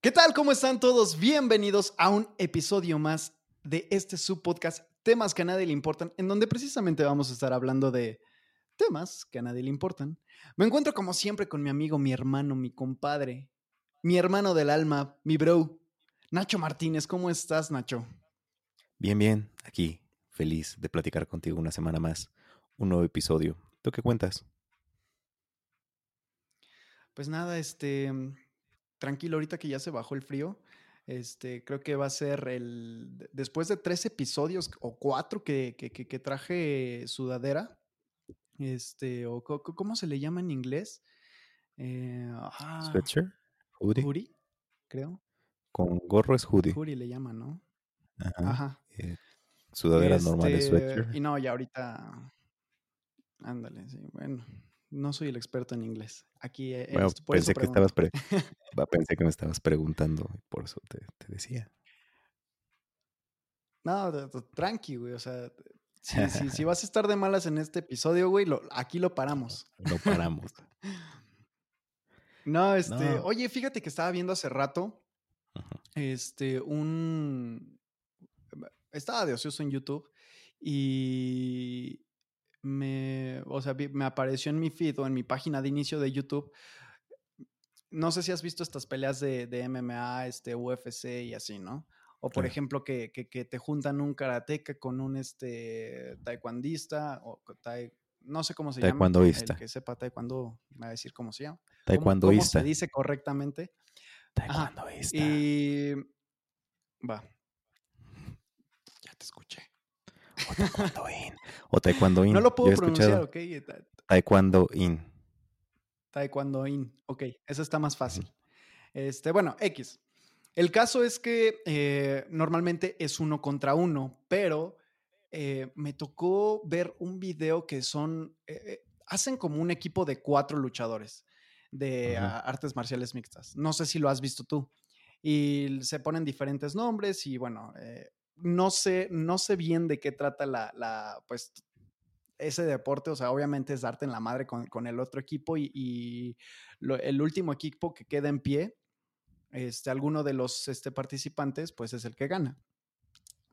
¿Qué tal? ¿Cómo están todos? Bienvenidos a un episodio más de este subpodcast Temas que a nadie le importan, en donde precisamente vamos a estar hablando de temas que a nadie le importan. Me encuentro como siempre con mi amigo, mi hermano, mi compadre, mi hermano del alma, mi bro, Nacho Martínez. ¿Cómo estás, Nacho? Bien, bien, aquí, feliz de platicar contigo una semana más, un nuevo episodio. ¿Tú qué cuentas? Pues nada, este, tranquilo, ahorita que ya se bajó el frío, este, creo que va a ser el, después de tres episodios o cuatro que, que, que, traje sudadera, este, o ¿cómo se le llama en inglés? Eh, ah, Sweatshirt, hoodie. Hoodie, creo. Con gorro es hoodie. Hoodie le llaman, ¿no? Ajá. Ajá. Eh, sudadera normal es este, sweatshirt. Y no, ya ahorita, ándale, sí, bueno no soy el experto en inglés. Aquí eh, bueno, pensé que estabas pensé que me estabas preguntando y por eso te, decía. No, tranqui, güey. O sea, si, vas a estar de malas en este episodio, güey, aquí lo paramos. Lo paramos. no, este, oye, fíjate que estaba viendo hace rato, este, un, estaba de ocioso en YouTube y me, o sea, me apareció en mi feed o en mi página de inicio de YouTube. No sé si has visto estas peleas de, de MMA, este, UFC y así, ¿no? O por ejemplo, que, que, que, te juntan un karateca con un este, taekwondista, o no sé cómo se llama. Taekwondoista. El que sepa taekwondo me va a decir cómo se llama. Taekwondoista. ¿Cómo, se dice correctamente? Taekwondoista. y va. Ya te escuché. O taekwondo in. O taekwondo in. No lo puedo pronunciar, ok. Taekwondo in. Taekwondo in. Ok, eso está más fácil. Este, bueno, X. El caso es que eh, normalmente es uno contra uno, pero eh, me tocó ver un video que son, eh, hacen como un equipo de cuatro luchadores de artes marciales mixtas. No sé si lo has visto tú. Y se ponen diferentes nombres y bueno, no sé, no sé bien de qué trata la, pues, ese deporte, o sea, obviamente es darte en la madre con, el otro equipo y, el último equipo que queda en pie, este, alguno de los este, participantes, pues es el que gana.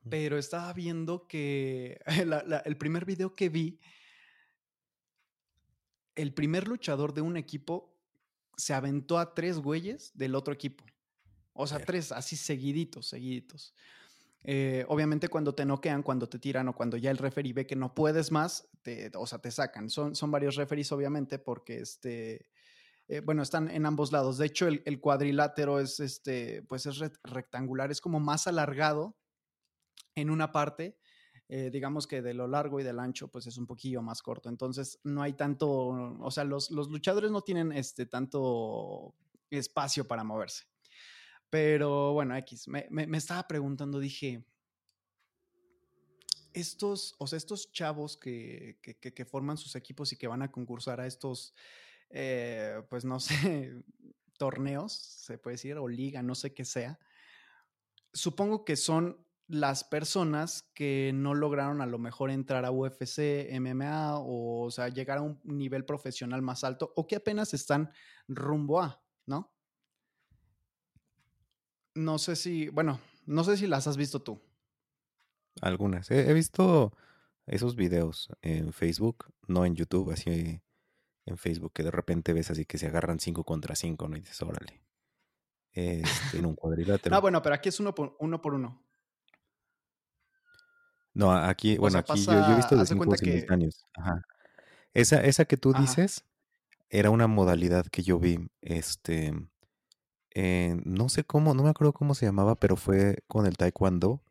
Pero estaba viendo que el primer video que vi, el primer luchador de un equipo se aventó a tres güeyes del otro equipo. O sea, tres así seguiditos, seguiditos. Eh, obviamente cuando te noquean, cuando te tiran o cuando ya el referee ve que no puedes más, te, o sea, te sacan. Son, son varios referees, obviamente, porque este, eh, bueno, están en ambos lados. De hecho, el, cuadrilátero es, este, pues es rectangular, es como más alargado en una parte. Eh, digamos que de lo largo y del ancho, pues es un poquillo más corto. Entonces, no hay tanto, o sea, los, los luchadores no tienen este, tanto espacio para moverse. Pero bueno, X, me, me, estaba preguntando, dije, estos, o sea, estos chavos que, que, forman sus equipos y que van a concursar a estos, eh, pues no sé, torneos, se puede decir, o liga, no sé qué sea, supongo que son las personas que no lograron a lo mejor entrar a UFC, MMA o, o sea, llegar a un nivel profesional más alto o que apenas están rumbo a, ¿no? No sé si, bueno, no sé si las has visto tú. Algunas. He, visto esos videos en Facebook, no en YouTube, así en Facebook, que de repente ves así que se agarran cinco contra cinco, ¿no? Y dices, órale. Este, en un cuadrilátero. ah, bueno, pero aquí es uno por uno. Por uno. No, aquí, bueno, aquí yo, he visto de cinco simultáneos. Ajá. Esa, esa que tú dices era una modalidad que yo vi, este, eh, no sé cómo, no me acuerdo cómo se llamaba, pero fue con el Taekwondo.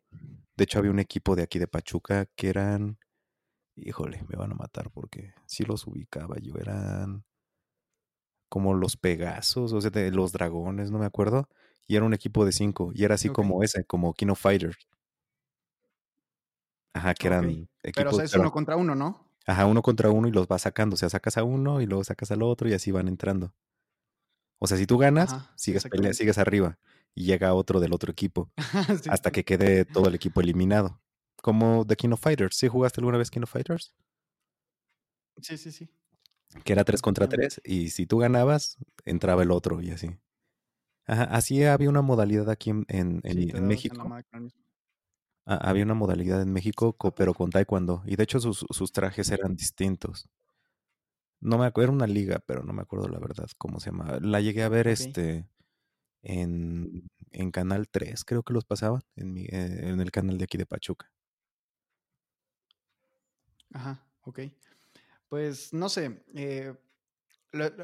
De hecho, había un equipo de aquí de Pachuca que eran, híjole, me van a matar porque sí los ubicaba yo, eran como los Pegasos, o sea, los dragones, no me acuerdo, y era un equipo de cinco, y era así como ese, como Kino Fighter. Ajá, que eran equipos. Pero o sea, es uno contra uno, ¿no? Ajá, uno contra uno y los vas sacando, o sea, sacas a uno y luego sacas al otro y así van entrando. O sea, si tú ganas, sigues, sigues arriba y llega otro del otro equipo hasta que quede todo el equipo eliminado. Como The King of Fighters. ¿Sí jugaste alguna vez King of Fighters? Sí, sí, sí. Que era 3 contra 3 y si tú ganabas, entraba el otro y así. Ajá, así había una modalidad aquí en, en, México. había una modalidad en México, pero con taekwondo. Y de hecho sus, sus trajes eran distintos. No me acuerdo, era una liga, pero no me acuerdo la verdad cómo se llama. La llegué a ver este en, en Canal 3, creo que los pasaban, en, mi, eh, en el canal de aquí de Pachuca. Ajá, ok. Pues no sé, eh,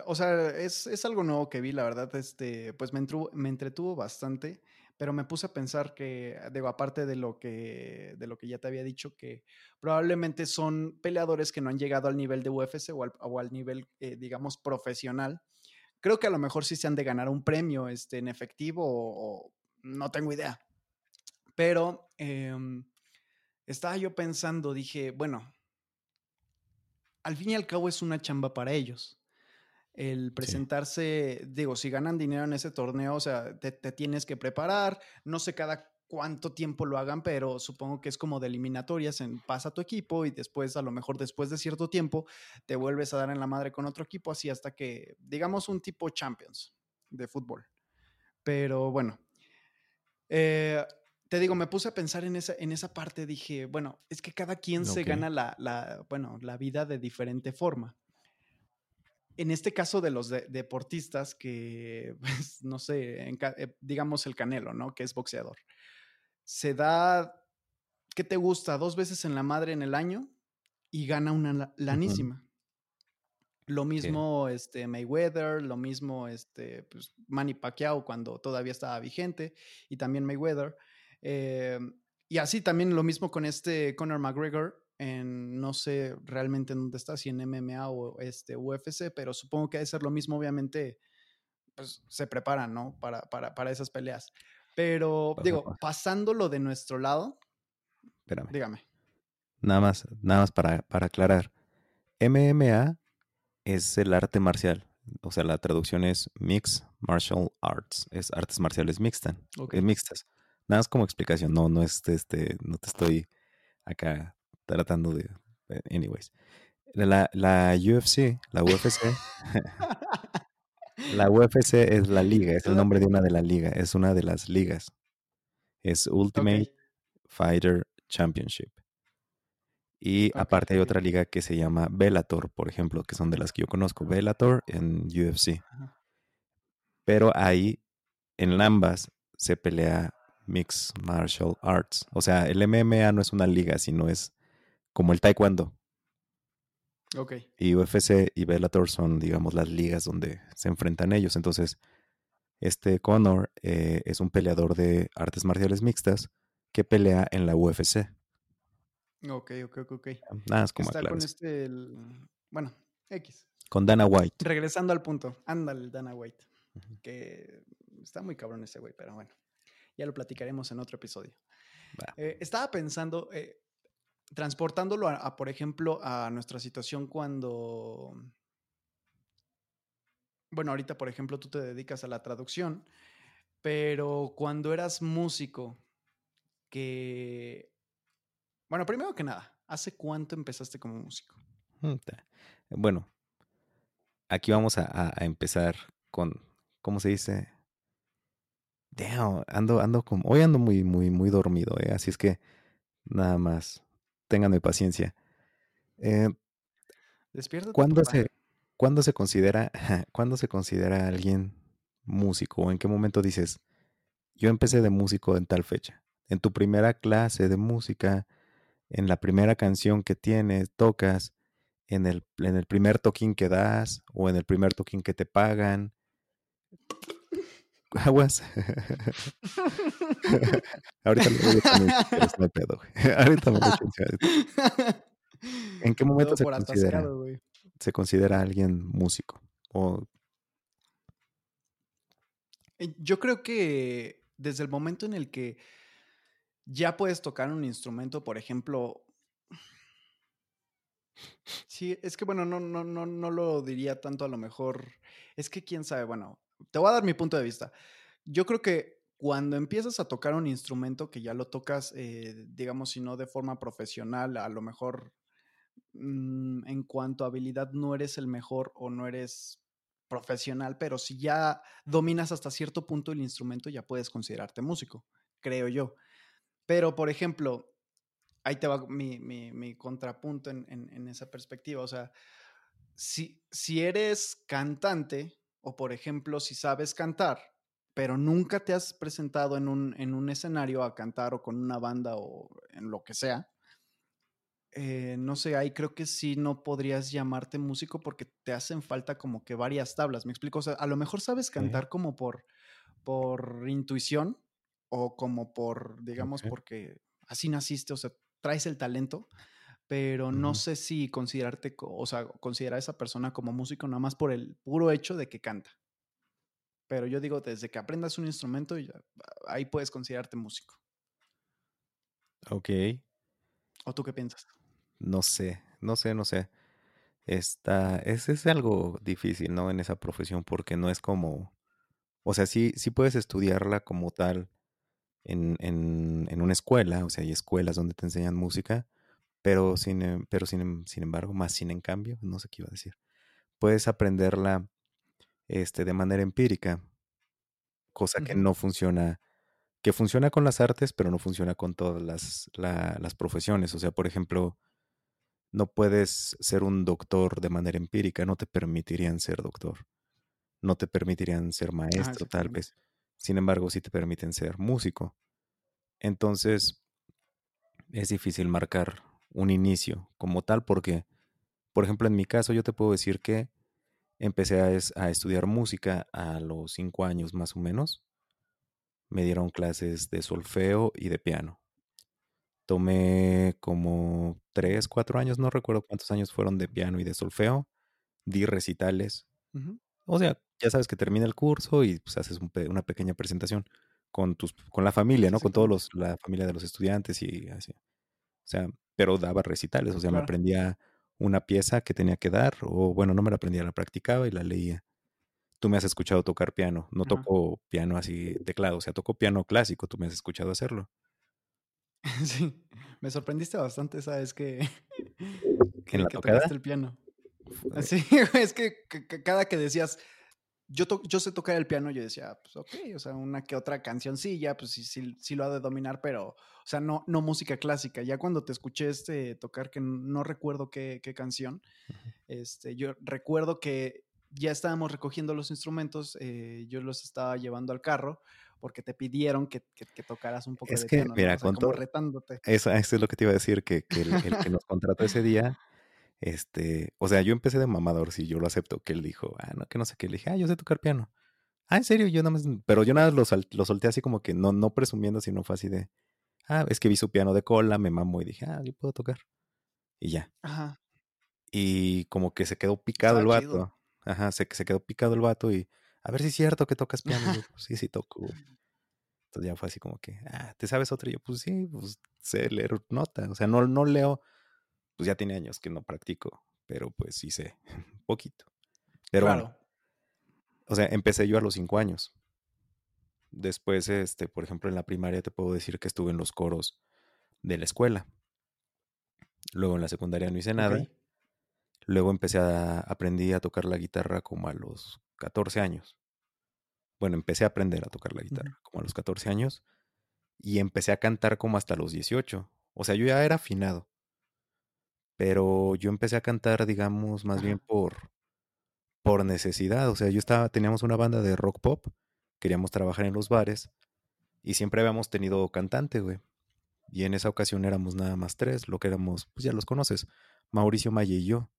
o sea, es, algo nuevo que vi, la verdad, este, pues me, me entretuvo bastante, pero me puse a pensar que, digo, aparte de lo que, de lo que ya te había dicho, que probablemente son peleadores que no han llegado al nivel de UFC o al, nivel, eh, digamos, profesional. Creo que a lo mejor sí se han de ganar un premio este, en efectivo o, no tengo idea. Pero em, estaba yo pensando, dije, bueno, al fin y al cabo es una chamba para ellos el presentarse, digo, si ganan dinero en ese torneo, o sea, te, tienes que preparar, no sé cada cuánto tiempo lo hagan, pero supongo que es como de eliminatorias, en pasa tu equipo y después, a lo mejor después de cierto tiempo, te vuelves a dar en la madre con otro equipo, así hasta que, digamos, un tipo Champions de fútbol. Pero bueno, eh, te digo, me puse a pensar en esa, en esa parte, dije, bueno, es que cada quien se gana la, la, bueno, la vida de diferente forma en este caso de los deportistas que, pues, no sé, eh, digamos el Canelo, ¿no? Que es boxeador. Se da, ¿qué te gusta? Dos veces en la madre en el año y gana una lanísima. Lo mismo este, Mayweather, lo mismo este, pues, Manny Pacquiao cuando todavía estaba vigente y también Mayweather. Eh, y así también lo mismo con este Conor McGregor, en no sé realmente dónde está, si en MMA o este UFC, pero supongo que debe ser lo mismo, obviamente, pues se preparan, ¿no? Para, para, para esas peleas. Pero, digo, pasándolo de nuestro lado. Espérame. Dígame. Nada más, nada más para, para aclarar. MMA es el arte marcial. O sea, la traducción es Mixed Martial Arts. Es artes marciales mixtas. Okay. mixtas. Nada más como explicación. No, no es este, no te estoy acá tratando de. Eh, anyways. La, la UFC, la UFC. la UFC es la liga, es el nombre de una de las ligas, es una de las ligas. Es Ultimate Fighter Championship. Y aparte hay otra liga que se llama Bellator, por ejemplo, que son de las que yo conozco. Bellator en UFC. Pero ahí, en ambas, se pelea Mixed Martial Arts. O sea, el MMA no es una liga, sino es como el taekwondo. Ok. Y UFC y Bellator son, digamos, las ligas donde se enfrentan ellos. Entonces, este Conor eh, es un peleador de artes marciales mixtas que pelea en la UFC. Ok, ok, ok, ok. Nada, es como Está con este, bueno, X. Con Dana White. Regresando al punto, ándale, Dana White. Que está muy cabrón ese güey, pero bueno, ya lo platicaremos en otro episodio. Eh, estaba pensando, eh, transportándolo a, por ejemplo, a nuestra situación cuando, bueno, ahorita, por ejemplo, tú te dedicas a la traducción, pero cuando eras músico, que, bueno, primero que nada, ¿hace cuánto empezaste como músico? Bueno, aquí vamos a, empezar con, ¿cómo se dice? Damn, ando, ando como, hoy ando muy, muy, muy dormido, ¿eh? así es que nada más ténganme paciencia. Eh, ¿cuándo, se, ¿Cuándo se considera, cuándo se considera alguien músico? ¿O en qué momento dices, yo empecé de músico en tal fecha? En tu primera clase de música, en la primera canción que tienes, tocas, en el, en el primer toquín que das o en el primer toquín que te pagan. Aguas. Ahorita a no pedo, Ahorita me lo ¿En qué momento se considera, se considera alguien músico? O... Eh, yo creo que desde el momento en el que ya puedes tocar un instrumento, por ejemplo. Sí, es que bueno, no, no, no, no lo diría tanto a lo mejor. Es que quién sabe, bueno, te voy a dar mi punto de vista. Yo creo que cuando empiezas a tocar un instrumento que ya lo tocas, eh, digamos, si no de forma profesional, a lo mejor mm, en cuanto a habilidad no eres el mejor o no eres profesional, pero si ya dominas hasta cierto punto el instrumento, ya puedes considerarte músico, creo yo. Pero, por ejemplo, ahí te va mi, contrapunto en, esa perspectiva. O sea, si, si eres cantante, o por ejemplo, si sabes cantar, pero nunca te has presentado en un, en un escenario a cantar o con una banda o en lo que sea, eh, no sé, ahí creo que sí no podrías llamarte músico porque te hacen falta como que varias tablas, ¿me explico? O sea, a lo mejor sabes cantar como por, por intuición o como por, digamos, porque así naciste, o sea, traes el talento, pero no sé si considerarte, o sea, considerar a esa persona como músico nada más por el puro hecho de que canta. Pero yo digo, desde que aprendas un instrumento, ahí puedes considerarte músico. Ok. ¿O tú qué piensas? No sé, no sé, no sé. Está, es, es algo difícil, ¿no? En esa profesión porque no es como, o sea, sí, sí puedes estudiarla como tal en, en, en una escuela, o sea, hay escuelas donde te enseñan música, pero sin, em, pero sin, em, sin embargo, más sin en cambio, no sé qué iba a decir. Puedes aprenderla este, de manera empírica, cosa que no funciona, que funciona con las artes, pero no funciona con todas las, las profesiones. O sea, por ejemplo, no puedes ser un doctor de manera empírica, no te permitirían ser doctor, no te permitirían ser ah, maestro tal vez, sin embargo sí te permiten ser músico. Entonces es difícil marcar un inicio como tal porque, por ejemplo, en mi caso yo te puedo decir que empecé a, estudiar música a los cinco años más o menos. Me dieron clases de solfeo y de piano. Tomé como tres, cuatro años, no recuerdo cuántos años fueron de piano y de solfeo. Di recitales. O sea, ya sabes que termina el curso y pues haces una pequeña presentación con tus, con la familia, ¿no? con todos los, la familia de los estudiantes y así. O sea, pero daba recitales, o sea, me aprendía una pieza que tenía que dar, o bueno, no me la aprendía, la practicaba y la leía. Tú me has escuchado tocar piano, no toco piano así teclado, o sea, toco piano clásico, tú me has escuchado hacerlo. Sí, me sorprendiste bastante, ¿sabes? Que, que ¿En la tocada? el piano. Sí, es que, cada que decías, yo, yo sé tocar el piano, yo decía, pues ok, o sea, una que otra cancioncilla, pues sí, sí, sí, lo ha de dominar, pero, o sea, no, no música clásica. Ya cuando te escuché este tocar, que no recuerdo qué, qué canción, este, yo recuerdo que ya estábamos recogiendo los instrumentos, eh, yo los estaba llevando al carro, porque te pidieron que, que, tocaras un poco es de que, piano, mira, todo, retándote. Eso, eso, es lo que te iba a decir, que, que el, el, que nos contrató ese día, este, o sea, yo empecé de mamador, si yo lo acepto, que él dijo, ah, no, que no sé qué, le dije, ah, yo sé tocar piano. Ah, en serio, yo nada más, pero yo nada lo, lo solté así como que no, no presumiendo, sino fue así de, ah, es que vi su piano de cola, me mamó y dije, ah, yo puedo tocar. Y ya. Ajá. Y como que se quedó picado el vato. Ajá, se, se quedó picado el vato y, a ver si es cierto que tocas piano. Pues sí, sí toco. Entonces ya fue así como que, ah, ¿te sabes otra? Y yo, pues sí, pues sé leer nota. O sea, no, no leo, pues ya tiene años que no practico, pero pues sí sé, un poquito. Pero bueno, o sea, empecé yo a los cinco años. Después, este, por ejemplo, en la primaria te puedo decir que estuve en los coros de la escuela. Luego en la secundaria no hice nada. Luego empecé a aprendí a tocar la guitarra como a los 14 años bueno, empecé a aprender a tocar la guitarra como a los 14 años y empecé a cantar como hasta los 18. O sea, yo ya era afinado. Pero yo empecé a cantar, digamos, más bien por por necesidad, o sea, yo estaba teníamos una banda de rock pop, queríamos trabajar en los bares y siempre habíamos tenido cantante, güey. Y en esa ocasión éramos nada más tres, lo que éramos, pues ya los conoces, Mauricio Maye y yo.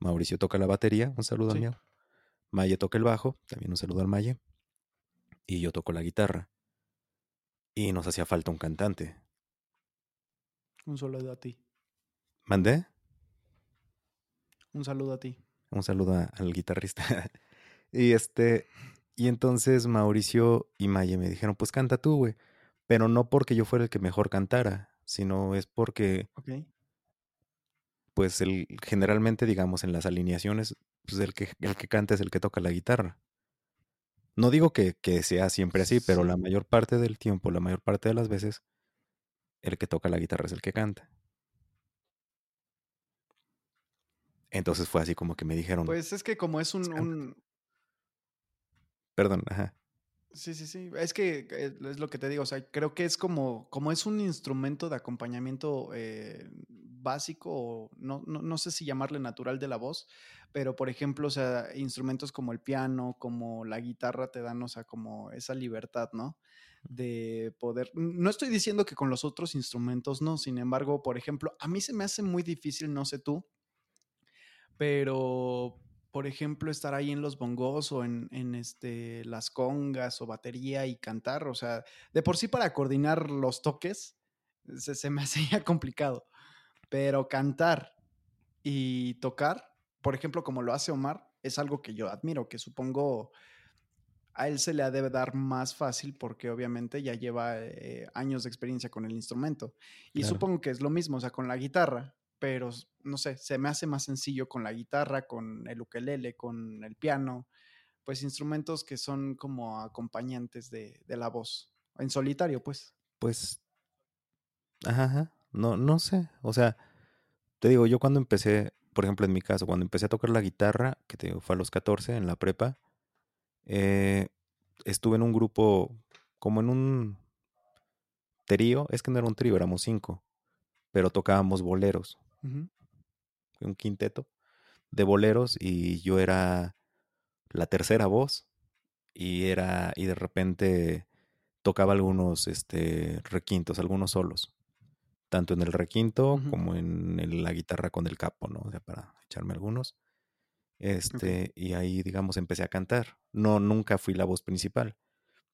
Mauricio toca la batería, un saludo a mío. Maye toca el bajo, también un saludo al Maye. Y yo toco la guitarra. Y nos hacía falta un cantante. Un saludo a ti. ¿Mandé? Un saludo a ti. Un saludo al guitarrista. y este, y entonces Mauricio y Maye me dijeron, pues canta tú, güey. Pero no porque yo fuera el que mejor cantara, sino es porque pues el, generalmente, digamos, en las alineaciones, pues el que, el que canta es el que toca la guitarra. No digo que, sea siempre así, pero la mayor parte del tiempo, la mayor parte de las veces, el que toca la guitarra es el que canta. Entonces fue así como que me dijeron. Pues es que como es un, Perdón, ajá. Sí, sí, sí. Es que eh, es lo que te digo. O sea, creo que es como, como es un instrumento de acompañamiento eh, básico, no, no, no, sé si llamarle natural de la voz, pero por ejemplo, o sea, instrumentos como el piano, como la guitarra te dan, o sea, como esa libertad, ¿no? De poder. No estoy diciendo que con los otros instrumentos no, sin embargo, por ejemplo, a mí se me hace muy difícil, no sé tú, pero por ejemplo, estar ahí en los bongos o en, este, las congas o batería y cantar. O sea, de por sí para coordinar los toques se, me hacía complicado. Pero cantar y tocar, por ejemplo, como lo hace Omar, es algo que yo admiro, que supongo a él se le ha de dar más fácil porque obviamente ya lleva eh, años de experiencia con el instrumento. Y supongo que es lo mismo, o sea, con la guitarra pero no sé, se me hace más sencillo con la guitarra, con el ukelele, con el piano, pues instrumentos que son como acompañantes de, la voz, en solitario, pues. Pues, ajá, no, no sé, o sea, te digo, yo cuando empecé, por ejemplo, en mi caso, cuando empecé a tocar la guitarra, que te fue a los 14 en la prepa, eh, estuve en un grupo, como en un trío, es que no era un trío, éramos cinco, pero tocábamos boleros un quinteto de boleros y yo era la tercera voz y era y de repente tocaba algunos este requintos, algunos solos, tanto en el requinto como en, la guitarra con el capo, ¿no? O sea, para echarme algunos. Este, y ahí digamos empecé a cantar. No nunca fui la voz principal.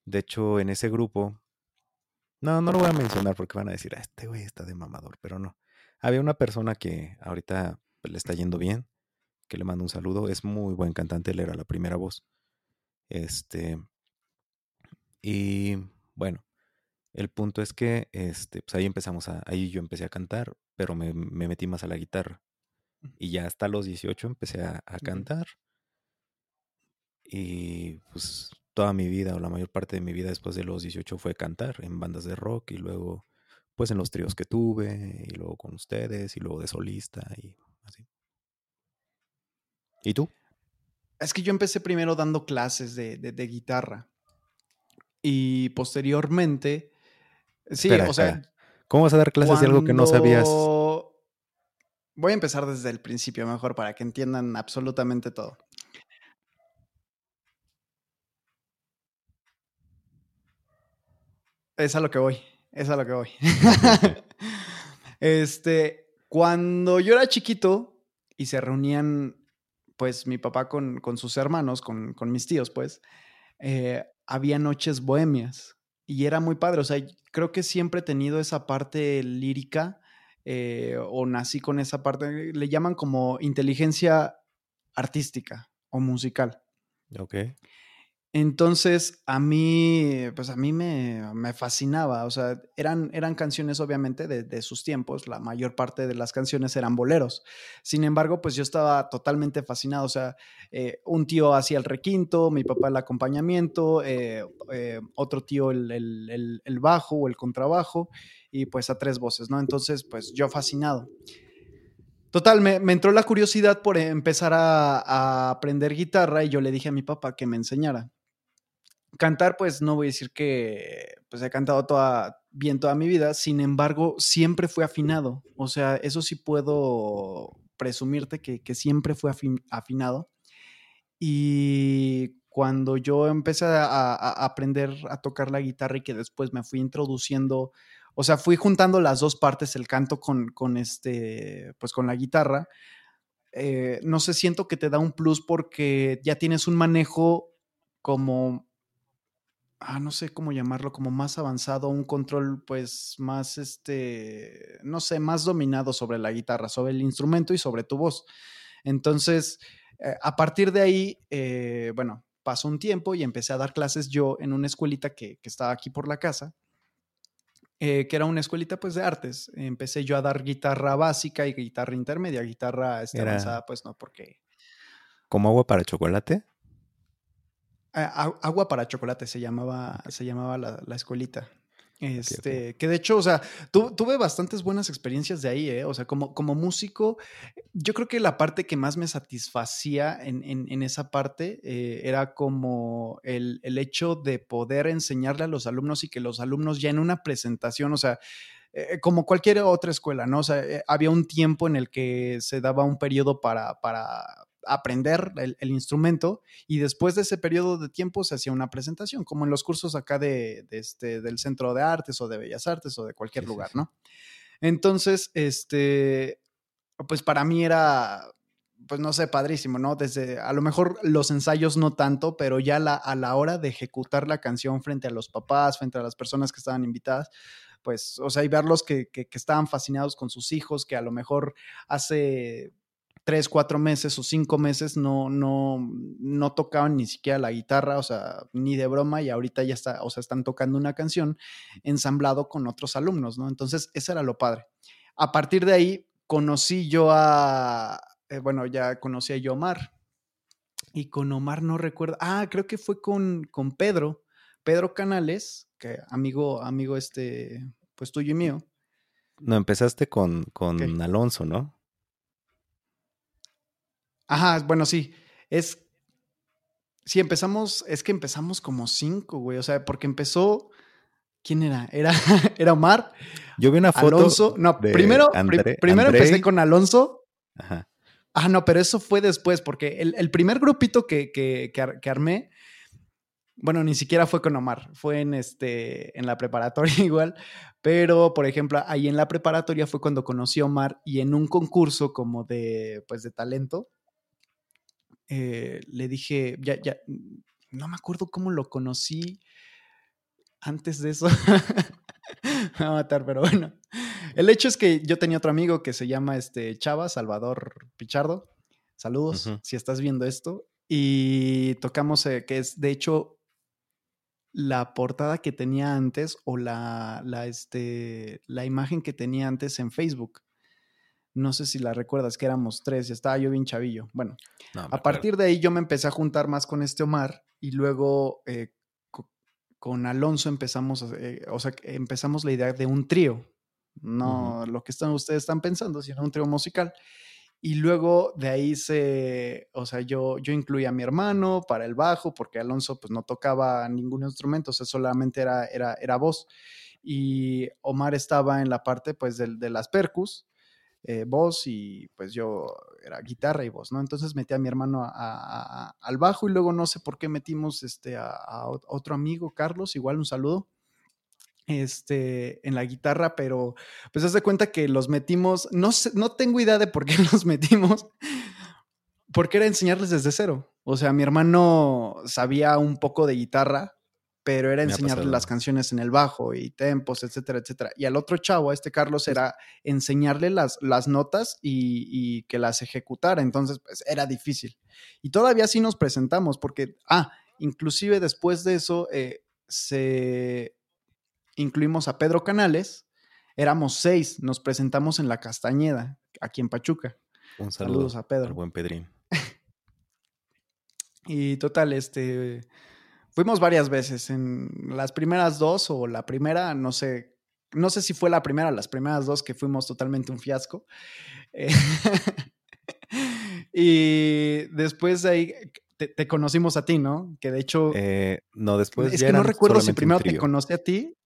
De hecho, en ese grupo no, no lo voy a mencionar porque van a decir, ah, este güey está de mamador, pero no. Había una persona que ahorita pues, le está yendo bien, que le mando un saludo. Es muy buen cantante, él era la primera voz. Este. Y bueno, el punto es que este, pues ahí empezamos a. Ahí yo empecé a cantar, pero me, metí más a la guitarra. Y ya hasta los 18 empecé a, cantar. Y pues toda mi vida, o la mayor parte de mi vida después de los 18 fue cantar en bandas de rock y luego pues en los tríos que tuve y luego con ustedes y luego de solista y así. ¿Y tú? Es que yo empecé primero dando clases de, guitarra y posteriormente... Sí, o sea... ¿Cómo vas a dar clases de algo que no sabías? Voy a empezar desde el principio mejor para que entiendan absolutamente todo. Es a lo que voy. Es a lo que voy. este, cuando yo era chiquito y se reunían, pues, mi papá con, sus hermanos, con, mis tíos, pues, eh, había noches bohemias y era muy padre. O sea, creo que siempre he tenido esa parte lírica eh, o nací con esa parte, le llaman como inteligencia artística o musical. Ok. Entonces, a mí, pues a mí me, fascinaba, o sea, eran, eran canciones obviamente de, sus tiempos, la mayor parte de las canciones eran boleros. Sin embargo, pues yo estaba totalmente fascinado, o sea, eh, un tío hacía el requinto, mi papá el acompañamiento, eh, eh, otro tío el, el, bajo o el contrabajo, y pues a tres voces, ¿no? Entonces, pues yo fascinado. Total, me, entró la curiosidad por empezar a, a aprender guitarra y yo le dije a mi papá que me enseñara cantar, pues no voy a decir que pues he cantado toda, bien toda mi vida, sin embargo, siempre fue afinado. O sea, eso sí puedo presumirte que, siempre fue afinado. Y cuando yo empecé a, aprender a tocar la guitarra y que después me fui introduciendo, o sea, fui juntando las dos partes, el canto con, con este, pues con la guitarra. Eh, no sé, siento que te da un plus porque ya tienes un manejo como ah, no sé cómo llamarlo, como más avanzado, un control pues más, este, no sé, más dominado sobre la guitarra, sobre el instrumento y sobre tu voz. Entonces, eh, a partir de ahí, eh, bueno, pasó un tiempo y empecé a dar clases yo en una escuelita que, estaba aquí por la casa. Eh, que era una escuelita pues de artes. Empecé yo a dar guitarra básica y guitarra intermedia, guitarra este, avanzada pues no, porque... ¿Como agua para chocolate? Agua para chocolate se llamaba, se llamaba la, escuelita. Este, que de hecho, o sea, tuve bastantes buenas experiencias de ahí, ¿eh? O sea, como, como músico, yo creo que la parte que más me satisfacía en, en, esa parte eh, era como el, el, hecho de poder enseñarle a los alumnos y que los alumnos ya en una presentación, o sea, eh, como cualquier otra escuela, ¿no? O sea, eh, había un tiempo en el que se daba un periodo para, para aprender el, instrumento y después de ese periodo de tiempo se hacía una presentación, como en los cursos acá de, este, del Centro de Artes o de Bellas Artes o de cualquier lugar, ¿no? Entonces, este, pues para mí era, pues no sé, padrísimo, ¿no? Desde, a lo mejor los ensayos no tanto, pero ya la, a la hora de ejecutar la canción frente a los papás, frente a las personas que estaban invitadas, pues, o sea, y verlos que, que, que estaban fascinados con sus hijos, que a lo mejor hace tres, cuatro meses o cinco meses no, no, no tocaban ni siquiera la guitarra, o sea, ni de broma, y ahorita ya está, o sea, están tocando una canción ensamblado con otros alumnos, ¿no? Entonces, eso era lo padre. A partir de ahí, conocí yo a, eh, bueno, ya conocí a yo Omar, y con Omar no recuerdo, ah, creo que fue con, con Pedro, Pedro Canales, que amigo, amigo este, pues tuyo y mío. No, empezaste con, con Alonso, ¿no? Ajá, bueno, sí. Es. Sí, empezamos. Es que empezamos como cinco, güey. O sea, porque empezó. ¿Quién era? Era, era Omar. Yo vi una foto. Alonso. No, primero, primero empecé con Alonso. Ajá. Ah, no, pero eso fue después, porque el, primer grupito que, que, que, armé, bueno, ni siquiera fue con Omar, fue en, este, en la preparatoria igual, pero por ejemplo, ahí en la preparatoria fue cuando conocí a Omar y en un concurso como de, pues, de talento, eh, le dije, ya, ya, no me acuerdo cómo lo conocí antes de eso. me va a matar, pero bueno. El hecho es que yo tenía otro amigo que se llama este Chava, Salvador Pichardo. Saludos, si estás viendo esto. Y tocamos, eh, que es de hecho la portada que tenía antes o la, la, este, la imagen que tenía antes en Facebook. No sé si la recuerdas, que éramos tres y estaba yo bien chavillo. Bueno, a partir de ahí yo me empecé a juntar más con este Omar y luego eh, con Alonso empezamos, eh, o sea, empezamos la idea de un trío. No lo que están, ustedes están pensando, sino un trío musical. Y luego de ahí se, o sea, yo, yo incluí a mi hermano para el bajo, porque Alonso pues no tocaba ningún instrumento, o sea, solamente era, era, era voz. Y Omar estaba en la parte pues de, de las percus eh, voz y pues yo era guitarra y voz, ¿no? Entonces metí a mi hermano al bajo y luego no sé por qué metimos este, a, otro amigo, Carlos, igual un saludo, este, en la guitarra, pero pues haz de cuenta que los metimos, no, sé, no tengo idea de por qué los metimos, porque era enseñarles desde cero. O sea, mi hermano sabía un poco de guitarra, pero era enseñarle las canciones en el bajo y tempos, etcétera, etcétera. Y al otro chavo, a este Carlos, era enseñarle las, las notas y, que las ejecutara. Entonces, pues era difícil. Y todavía sí nos presentamos, porque, ah, inclusive después de eso, eh, se incluimos a Pedro Canales. Éramos seis, nos presentamos en la Castañeda, aquí en Pachuca. Un saludo Saludos a Pedro. buen Pedrín. y total, este Fuimos varias veces, en las primeras dos o la primera, no sé, no sé si fue la primera, las primeras dos que fuimos totalmente un fiasco. Eh, y después de ahí te, conocimos a ti, ¿no? Que de hecho... Eh, no, después... Es que no recuerdo si primero te conocí a ti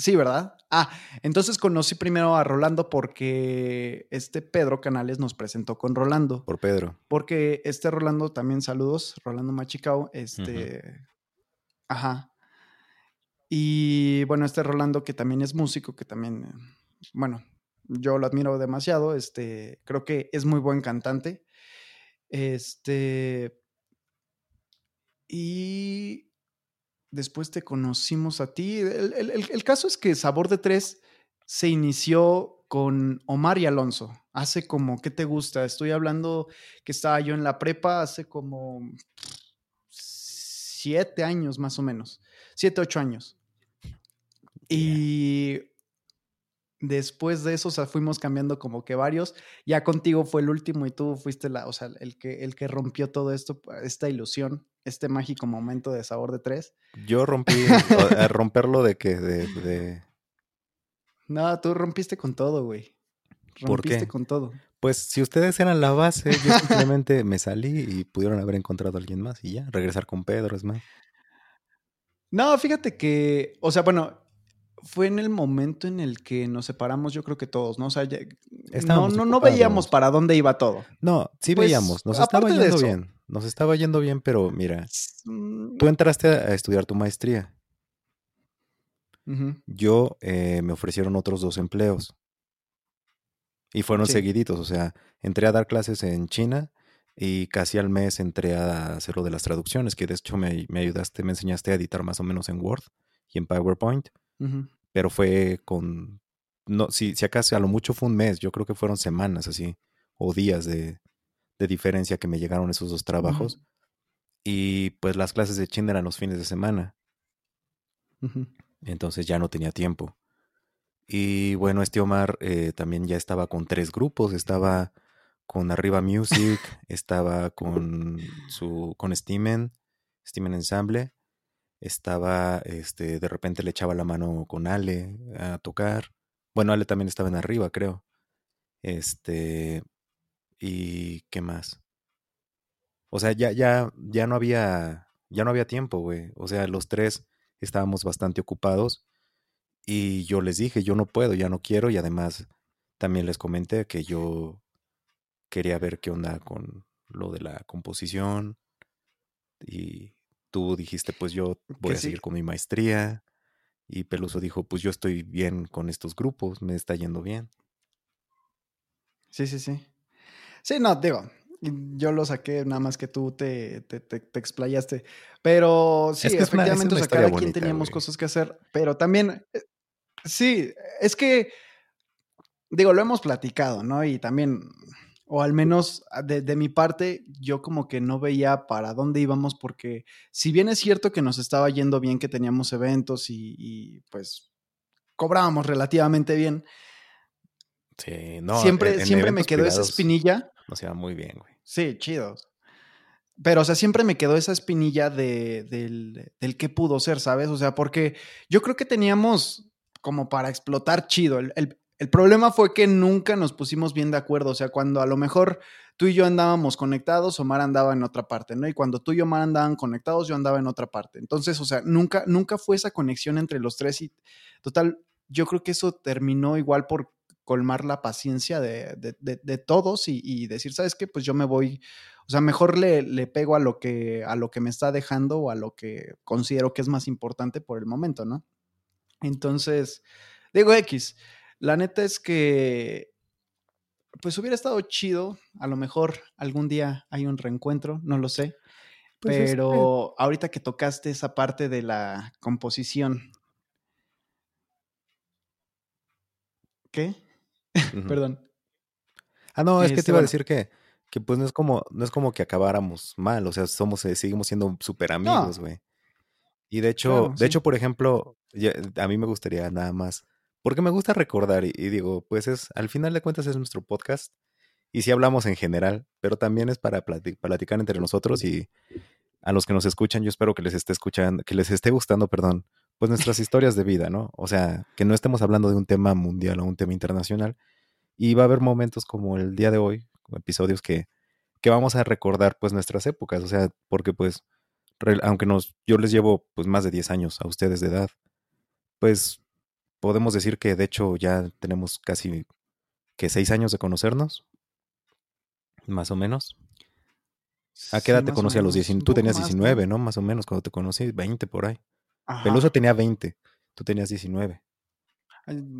Sí, ¿verdad? Ah, entonces conocí primero a Rolando porque este Pedro Canales nos presentó con Rolando. Por Pedro. Porque este Rolando también, saludos, Rolando Machicao, este... Ajá. Y bueno, este Rolando que también es músico, que también, bueno, yo lo admiro demasiado, este, creo que es muy buen cantante. Este... Y después te conocimos a ti. El, caso es que Sabor de Tres se inició con Omar y Alonso. Hace como, ¿qué te gusta? Estoy hablando que estaba yo en la prepa hace como siete años más o menos. Siete, ocho años. Y después de eso, o sea, fuimos cambiando como que varios. Ya contigo fue el último y tú fuiste la, o sea, el que, el que rompió todo esto, esta ilusión este mágico momento de sabor de tres. Yo rompí, a romperlo de que, de, No, tú rompiste con todo, güey. Rompiste con todo. Pues si ustedes eran la base, yo simplemente me salí y pudieron haber encontrado a alguien más y ya, regresar con Pedro, es más. No, fíjate que, o sea, bueno, fue en el momento en el que nos separamos, yo creo que todos, ¿no? O sea, no, no, veíamos para dónde iba todo. No, sí pues, veíamos, nos estaba yendo bien, nos estaba yendo bien, pero mira, mm, tú entraste a estudiar tu maestría. Yo eh, me ofrecieron otros dos empleos. Y fueron seguiditos, o sea, entré a dar clases en China y casi al mes entré a hacer lo de las traducciones, que de hecho me, me ayudaste, me enseñaste a editar más o menos en Word y en PowerPoint. Pero fue con, no, si, si acaso a lo mucho fue un mes, yo creo que fueron semanas así, o días de, de diferencia que me llegaron esos dos trabajos. Y pues las clases de China eran los fines de semana. Entonces ya no tenía tiempo. Y bueno, este Omar eh, también ya estaba con tres grupos, estaba con Arriba Music, estaba con su con Steamen, Steamen Ensemble, estaba, este, de repente le echaba la mano con Ale a tocar. Bueno, Ale también estaba en Arriba, creo. Este, y qué más. O sea, ya, ya, ya no había, ya no había tiempo, güey. O sea, los tres estábamos bastante ocupados y yo les dije, yo no puedo, ya no quiero y además también les comenté que yo quería ver qué onda con lo de la composición y tú dijiste, pues yo voy a seguir con mi maestría y Peluso dijo, pues yo estoy bien con estos grupos, me está yendo bien. Sí, sí, sí. Sí, no, digo, yo lo saqué nada más que tú te, te, te, explayaste. Pero sí, efectivamente, o sea, cada quien teníamos cosas que hacer, pero también, eh, sí, es que, digo, lo hemos platicado, ¿no? Y también, o al menos ah, de, mi parte, yo como que no veía para dónde íbamos, porque si bien es cierto que nos estaba yendo bien, que teníamos eventos y pues cobrábamos relativamente bien, Sí, no. Siempre, siempre me quedó esa espinilla. No se muy bien, güey. Sí, chido. Pero, o sea, siempre me quedó esa espinilla de, del, del qué pudo ser, ¿sabes? O sea, porque yo creo que teníamos como para explotar chido. El, el, problema fue que nunca nos pusimos bien de acuerdo. O sea, cuando a lo mejor tú y yo andábamos conectados, Omar andaba en otra parte, ¿no? Y cuando tú y Omar andaban conectados, yo andaba en otra parte. Entonces, o sea, nunca, nunca fue esa conexión entre los tres y total, yo creo que eso terminó igual por colmar la paciencia de, de, todos y, decir, ¿sabes qué? Pues yo me voy, o sea, mejor le, le, pego a lo, que, a lo que me está dejando o a lo que considero que es más importante por el momento, ¿no? Entonces, digo X, la neta es que, pues hubiera estado chido, a lo mejor algún día hay un reencuentro, no lo sé. Pues pero ahorita que tocaste esa parte de la composición, ¿qué? Perdón. Ah, no, es que te iba a decir que, que pues no es como, no es como que acabáramos mal, o sea, somos, eh, seguimos siendo súper amigos, güey. Y de hecho, de hecho, por ejemplo, a mí me gustaría nada más, porque me gusta recordar y, digo, pues es, al final de cuentas es nuestro podcast y sí hablamos en general, pero también es para platicar entre nosotros y a los que nos escuchan, yo espero que les esté escuchando, que les esté gustando, perdón, pues nuestras historias de vida, ¿no? O sea, que no estemos hablando de un tema mundial o un tema internacional. Y va a haber momentos como el día de hoy, episodios que, que vamos a recordar pues nuestras épocas, o sea, porque pues, aunque nos, yo les llevo pues más de 10 años a ustedes de edad, pues podemos decir que de hecho ya tenemos casi que 6 años de conocernos, más o menos. ¿A qué edad te conocí a los 19? Tú tenías 19, ¿no? Más o menos cuando te conocí, 20 por ahí. Peluso tenía 20, tú tenías 19.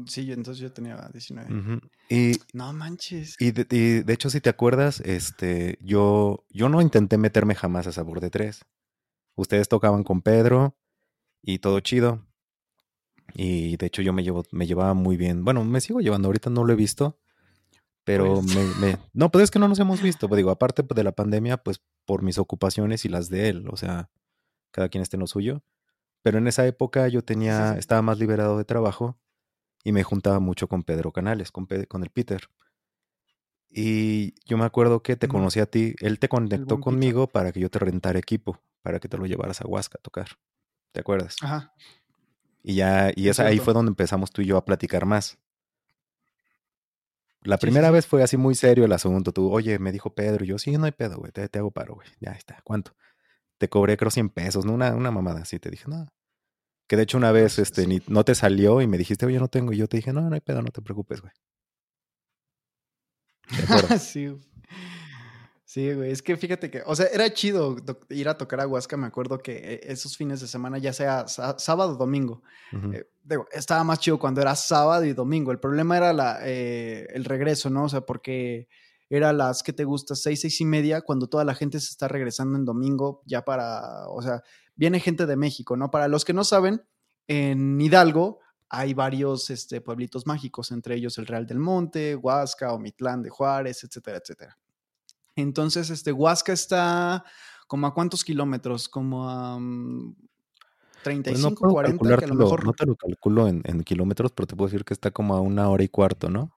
Sí, entonces yo tenía 19. y, no manches. Y de, hecho, si te acuerdas, este, yo, yo no intenté meterme jamás a Sabor de Tres. Ustedes tocaban con Pedro y todo chido. Y de hecho yo me, llevo, me llevaba muy bien. Bueno, me sigo llevando, ahorita no lo he visto. Pero pues me, No, pues es que no nos hemos visto. Pues digo, aparte de la pandemia, pues por mis ocupaciones y las de él. O sea, cada quien esté en lo suyo. Pero en esa época yo tenía, estaba más liberado de trabajo y me juntaba mucho con Pedro Canales, con, con el Peter. Y yo me acuerdo que te conocí a ti, él te conectó conmigo para que yo te rentara equipo, para que te lo llevaras a Huasca a tocar. ¿Te acuerdas? Ajá. Y ya, y esa, ahí fue donde empezamos tú y yo a platicar más. La primera vez fue así muy serio el asunto. Tú, oye, me dijo Pedro. Y yo, sí, no hay pedo, güey. Te, te, hago paro, güey. Ya está. ¿Cuánto? Te cobré, creo, 100 pesos, ¿no? Una, una mamada así. Te dije, no. Que de hecho una vez este, ni, no te salió y me dijiste, oye, no tengo. Y yo te dije, no, no hay pedo, no te preocupes, güey. sí. Sí, güey, es que fíjate que, o sea, era chido ir a tocar a Huasca, me acuerdo que eh, esos fines de semana, ya sea sábado o domingo, eh, estaba más chido cuando era sábado y domingo, el problema era la, eh, el regreso, ¿no? O sea, porque era las que te gusta, seis, seis y media, cuando toda la gente se está regresando en domingo, ya para, o sea, viene gente de México, ¿no? Para los que no saben, en Hidalgo hay varios este, pueblitos mágicos, entre ellos el Real del Monte, Huasca, Omitlán de Juárez, etcétera, etcétera. Entonces, este, Huasca está como a cuántos kilómetros, como a 35, pues 40, que a lo mejor... No te lo calculo en, kilómetros, pero te puedo decir que está como a una hora y cuarto, ¿no?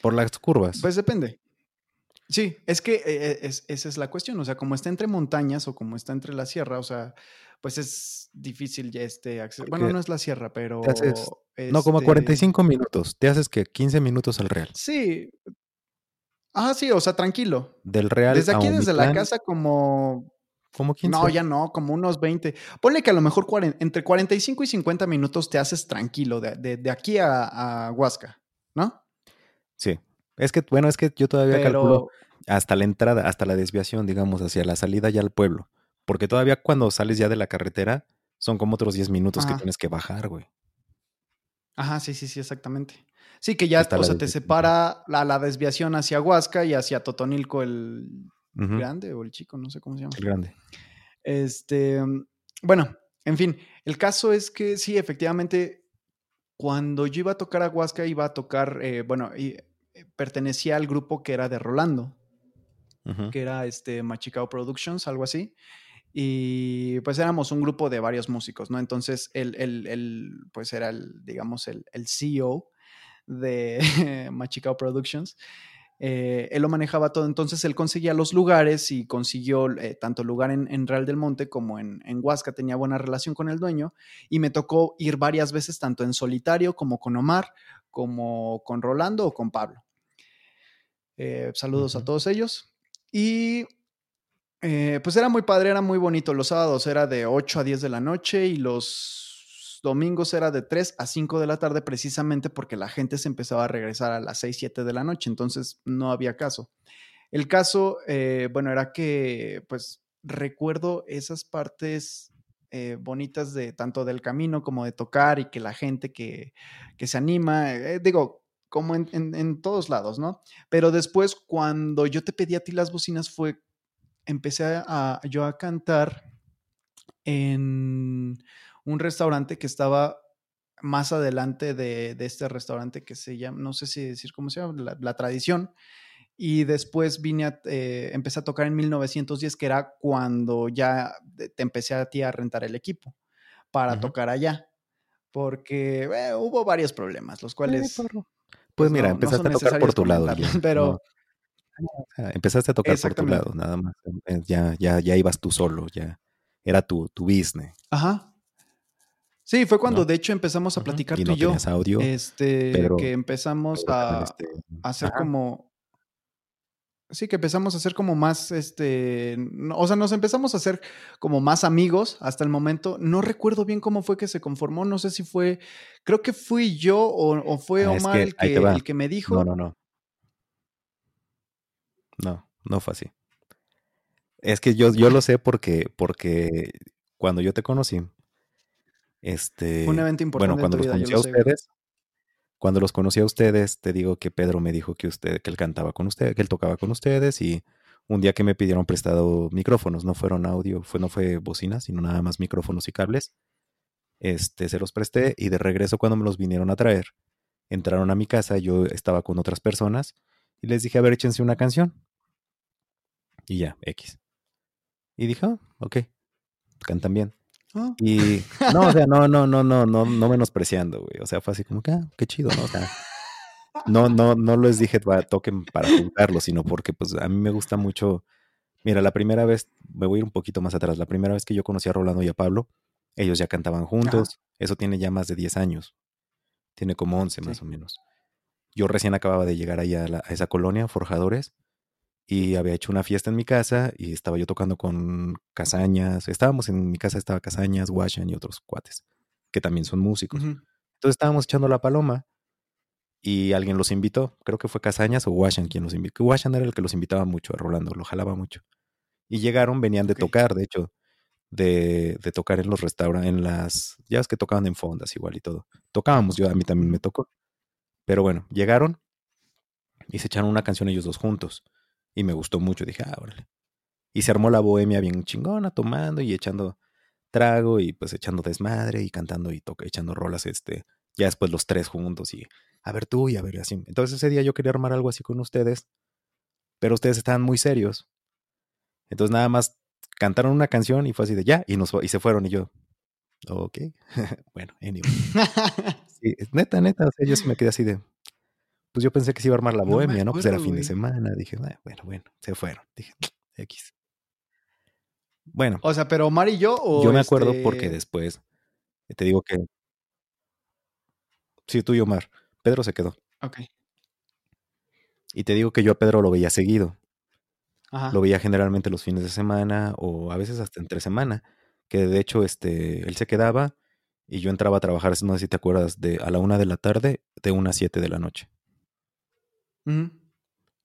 Por las curvas. Pues depende. Sí, es que eh, eh, esa es la cuestión, o sea, como está entre montañas o como está entre la sierra, o sea, pues es difícil ya este acceso. Bueno, no es la sierra, pero... no, como a 45 este minutos, te haces que 15 minutos al real. Sí, Ah, sí, o sea, tranquilo. Del Real. Desde aquí, desde la casa, como. ¿Como 15? No, ya no, como unos 20. Ponle que a lo mejor entre 45 y 50 minutos te haces tranquilo de, aquí a, Huasca, ¿no? Sí. Es que, bueno, es que yo todavía calculo hasta la entrada, hasta la desviación, digamos, hacia la salida ya al pueblo. Porque todavía cuando sales ya de la carretera, son como otros 10 minutos que tienes que bajar, güey. Ajá, sí, sí, sí, exactamente. Sí, que ya, o sea, te separa la, la, desviación hacia Huasca y hacia Totonilco el grande o el chico, no sé cómo se llama. El grande. Este, bueno, en fin, el caso es que sí, efectivamente, cuando yo iba a tocar a Huasca, iba a tocar, eh, bueno, y, eh, pertenecía al grupo que era de Rolando, que era este Machicao Productions, algo así. Y pues éramos un grupo de varios músicos, ¿no? Entonces, él, él, pues era el, digamos, el, el CEO de Machicao Productions. Eh, él lo manejaba todo, entonces él conseguía los lugares y consiguió eh, tanto lugar en, Real del Monte como en, Huasca, tenía buena relación con el dueño y me tocó ir varias veces tanto en solitario como con Omar, como con Rolando o con Pablo. Eh, saludos a todos ellos. Y pues era muy padre, era muy bonito. Los sábados era de 8 a 10 de la noche y los domingos era de 3 a 5 de la tarde precisamente porque la gente se empezaba a regresar a las 6, 7 de la noche, entonces no había caso. El caso, eh, bueno, era que pues recuerdo esas partes eh, bonitas de tanto del camino como de tocar y que la gente que, que se anima, eh, digo, como en, en, todos lados, ¿no? Pero después cuando yo te pedí a ti las bocinas fue, empecé a, yo a cantar en un restaurante que estaba más adelante de, este restaurante que se llama, no sé si decir cómo se llama, La, Tradición. Y después vine a, eh, empecé a tocar en 1910, que era cuando ya te empecé a ti a rentar el equipo para tocar allá. Porque eh, hubo varios problemas, los cuales... pues, pues mira, empezaste a tocar por tu lado. pero... empezaste a tocar por tu lado, nada más. Eh, ya, ya, ya ibas tú solo, ya era tu, tu business. Ajá. Sí, fue cuando de hecho empezamos a platicar tú y yo. audio. Este, que empezamos a, este, hacer como. Sí, que empezamos a hacer como más, este, o sea, nos empezamos a hacer como más amigos hasta el momento. No recuerdo bien cómo fue que se conformó, no sé si fue, creo que fui yo o, fue ah, Omar el, que, el que me dijo. No, no, no. No, no fue así. Es que yo, yo lo sé porque, porque cuando yo te conocí, este, un evento importante. Bueno, cuando los conocí a ustedes, cuando los conocí a ustedes, te digo que Pedro me dijo que usted, que él cantaba con ustedes, que él tocaba con ustedes y un día que me pidieron prestado micrófonos, no fueron audio, fue, no fue bocina, sino nada más micrófonos y cables. Este, se los presté y de regreso cuando me los vinieron a traer, entraron a mi casa, yo estaba con otras personas y les dije, a ver, échense una canción. Y ya, X. Y dije, oh, ok, cantan bien. Y no, o sea, no, no, no, no, no, no menospreciando, güey. O sea, fue así como que, ah, qué chido, ¿no? O sea, no, no, no les dije toquen para juntarlo, sino porque pues a mí me gusta mucho Mira, la primera vez, me voy a ir un poquito más atrás, la primera vez que yo conocí a Rolando y a Pablo, ellos ya cantaban juntos, eso tiene ya más de 10 años, tiene como 11 más o menos. Yo recién acababa de llegar ahí a, esa colonia, Forjadores, y había hecho una fiesta en mi casa y estaba yo tocando con Casañas, estábamos en mi casa, estaba Casañas, Washan y otros cuates, que también son músicos. Entonces estábamos echando la paloma y alguien los invitó, creo que fue Casañas o Washan quien los invitó. Washan era el que los invitaba mucho a Rolando, lo jalaba mucho. Y llegaron, venían de tocar, de hecho, de, de tocar en los restaurantes, en las, ya es que tocaban en fondas igual y todo. Tocábamos, yo a mí también me tocó. Pero bueno, llegaron y se echaron una canción ellos dos juntos. Y me gustó mucho, dije, ah, órale. Y se armó la bohemia bien chingona, tomando y echando trago y pues echando desmadre y cantando y toca, echando rolas, este, ya después los tres juntos y a ver tú y a ver así. Entonces ese día yo quería armar algo así con ustedes, pero ustedes estaban muy serios. Entonces nada más cantaron una canción y fue así de ya, y, nos, y se fueron y yo, ok, bueno, anyway. sí, neta, neta, o sea, yo sí me quedé así de, pues yo pensé que se iba a armar la bohemia, ¿no? pues era fin de semana, dije, ah, bueno, bueno, se fueron, dije, X. Bueno. O sea, pero Omar y yo o Yo me acuerdo porque este después, te digo que Sí, tú y Omar. Pedro se quedó. Ok. Y te digo que yo a Pedro lo veía seguido. Lo veía generalmente los fines de semana o a veces hasta entre semana. Que de hecho, este, él se quedaba y yo entraba a trabajar, no sé si te acuerdas, de a la una de la tarde, de una a siete de la noche.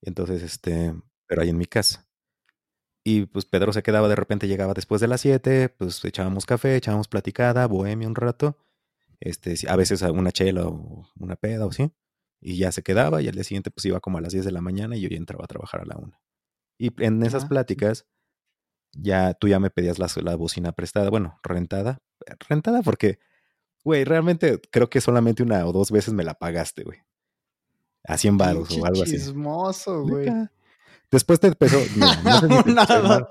Entonces, este, pero ahí en mi casa. Y pues Pedro se quedaba, de repente llegaba después de las siete, pues echábamos café, echábamos platicada, bohemia un rato este, a veces una chela o una peda o sí, y ya se quedaba y al día siguiente pues iba como a las 10 de la mañana y yo ya entraba a trabajar a la una. Y en esas pláticas ya tú ya me pedías la, la bocina prestada, bueno, rentada, rentada porque, güey, realmente creo que solamente una o dos veces me la pagaste, güey. A 100 baros o algo así. güey. Después te empezó.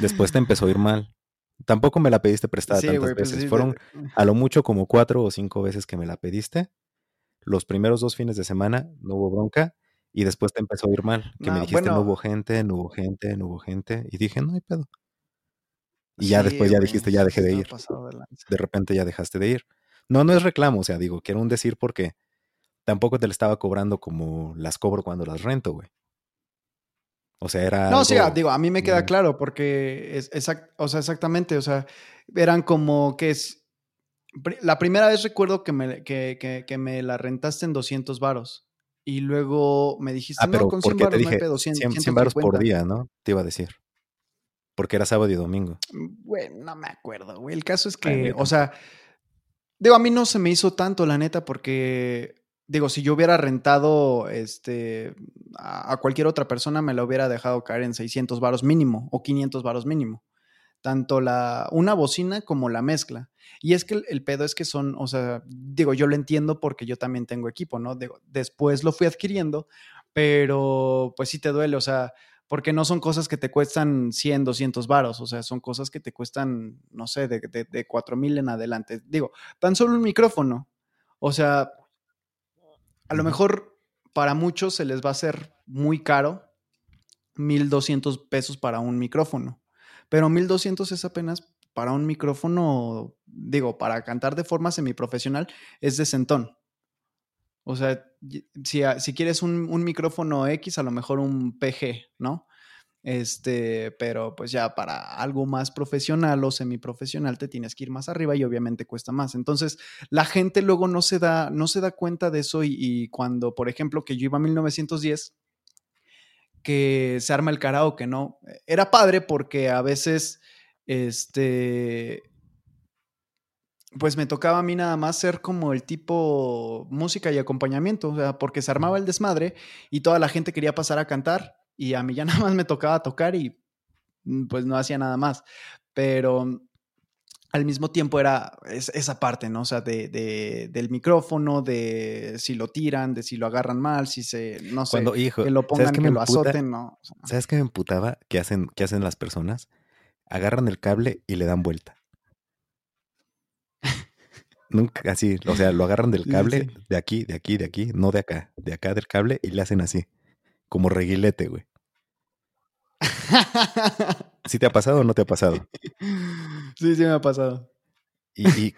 Después te empezó a ir mal. Tampoco me la pediste prestada tantas pues veces. Fueron a lo mucho como cuatro o cinco veces que me la pediste. Los primeros dos fines de semana no hubo bronca y después te empezó a ir mal. Que me dijiste no hubo gente, no hubo gente, no hubo gente. Y dije, no hay pedo. Y ya después ya dijiste, ya dejé de ir. De, repente ya dejaste de ir. No, no es reclamo, o sea, digo, quiero un decir porque tampoco te le estaba cobrando como las cobro cuando las rento, güey. O sea, era. No, sí, digo, a mí me queda claro, porque es o sea, exactamente, o sea, eran como que es. La primera vez recuerdo que me, que, que, me la rentaste en 200 varos. Y luego me dijiste, ah, pero no, con 100 baros, te dije, 200, 100, baros por día, ¿no? Te iba a decir. Porque era sábado y domingo. Bueno, no me acuerdo, güey. El caso es que, o sea, digo, a mí no se me hizo tanto, la neta, porque digo, si yo hubiera rentado este, a, cualquier otra persona, me la hubiera dejado caer en 600 varos mínimo o 500 varos mínimo. Tanto la, una bocina como la mezcla. Y es que el, pedo es que son, o sea, digo, yo lo entiendo porque yo también tengo equipo, ¿no? después lo fui adquiriendo, pero pues sí te duele, o sea, porque no son cosas que te cuestan 100, 200 varos, o sea, son cosas que te cuestan, no sé, de, de, de 4 mil en adelante. Digo, tan solo un micrófono. O sea, a lo mejor para muchos se les va a hacer muy caro 1200 pesos para un micrófono, pero 1200 es apenas para un micrófono, digo, para cantar de forma semiprofesional, es de centón. O sea, si, si quieres un, un, micrófono X, a lo mejor un PG, ¿no? Este, pero pues ya para algo más profesional o semiprofesional te tienes que ir más arriba y obviamente cuesta más. Entonces, la gente luego no se da, no se da cuenta de eso y, cuando, por ejemplo, que yo iba a 1910, que se arma el karaoke, ¿no? Era padre porque a veces, este, pues me tocaba a mí nada más ser como el tipo música y acompañamiento, o sea, porque se armaba el desmadre y toda la gente quería pasar a cantar y a mí ya nada más me tocaba tocar y mm, pues no hacía nada más. Pero al mismo tiempo era esa parte, ¿no? O sea, de, del micrófono, de si lo tiran, de si lo agarran mal, si se, no sé, que lo pongan, que, lo azoten, ¿no? ¿Sabes qué me emputaba? ¿Qué hacen, qué hacen las personas? Agarran el cable y le dan vuelta. Nunca así, o sea, lo agarran del cable, de aquí, de aquí, de aquí, no de acá, de acá del cable y le hacen así como reguilete, güey. ¿Sí te ha pasado o no te ha pasado? Sí, sí me ha pasado. Y, y,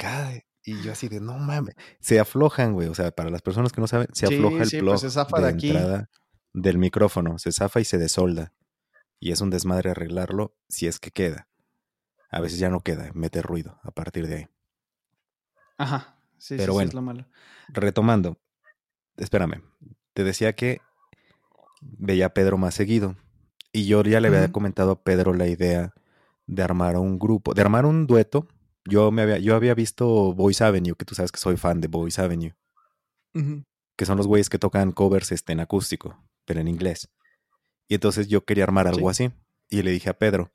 y yo así de, no mames, se aflojan, güey. O sea, para las personas que no saben, se afloja el sí, pues se zafa de, entrada del micrófono, se zafa y se desolda. Y es un desmadre arreglarlo si es que queda. A veces ya no queda, mete ruido a partir de ahí. Ajá, sí, Pero bueno, es lo malo. Retomando, espérame, te decía que veía a Pedro más seguido. Y yo ya le había comentado a Pedro la idea de armar un grupo, de armar un dueto. Yo, me había, yo había visto Boys Avenue, que tú sabes que soy fan de Boys Avenue. Que son los güeyes que tocan covers este, en acústico, pero en inglés. Y entonces yo quería armar algo así. Y le dije a Pedro,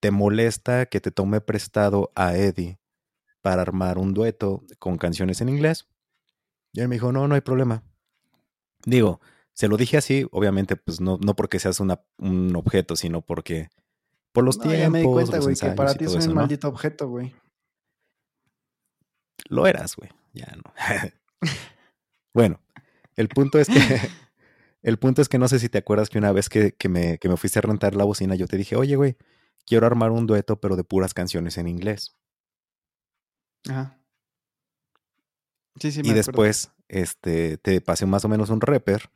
¿te molesta que te tome prestado a Eddie para armar un dueto con canciones en inglés? Y él me dijo, no, no hay problema. Digo, se lo dije así, obviamente, pues no, no porque seas una, un objeto, sino porque por los tiempos. Ya me di cuenta, güey, que para ti soy un maldito objeto, güey. Lo eras, güey. Ya no. bueno, el punto es que. el punto es que no sé si te acuerdas que una vez que, que, me, que me fuiste a rentar la bocina, yo te dije, oye, güey, quiero armar un dueto, pero de puras canciones en inglés. Ajá. Sí, sí, me y después este, te pasé más o menos un rapper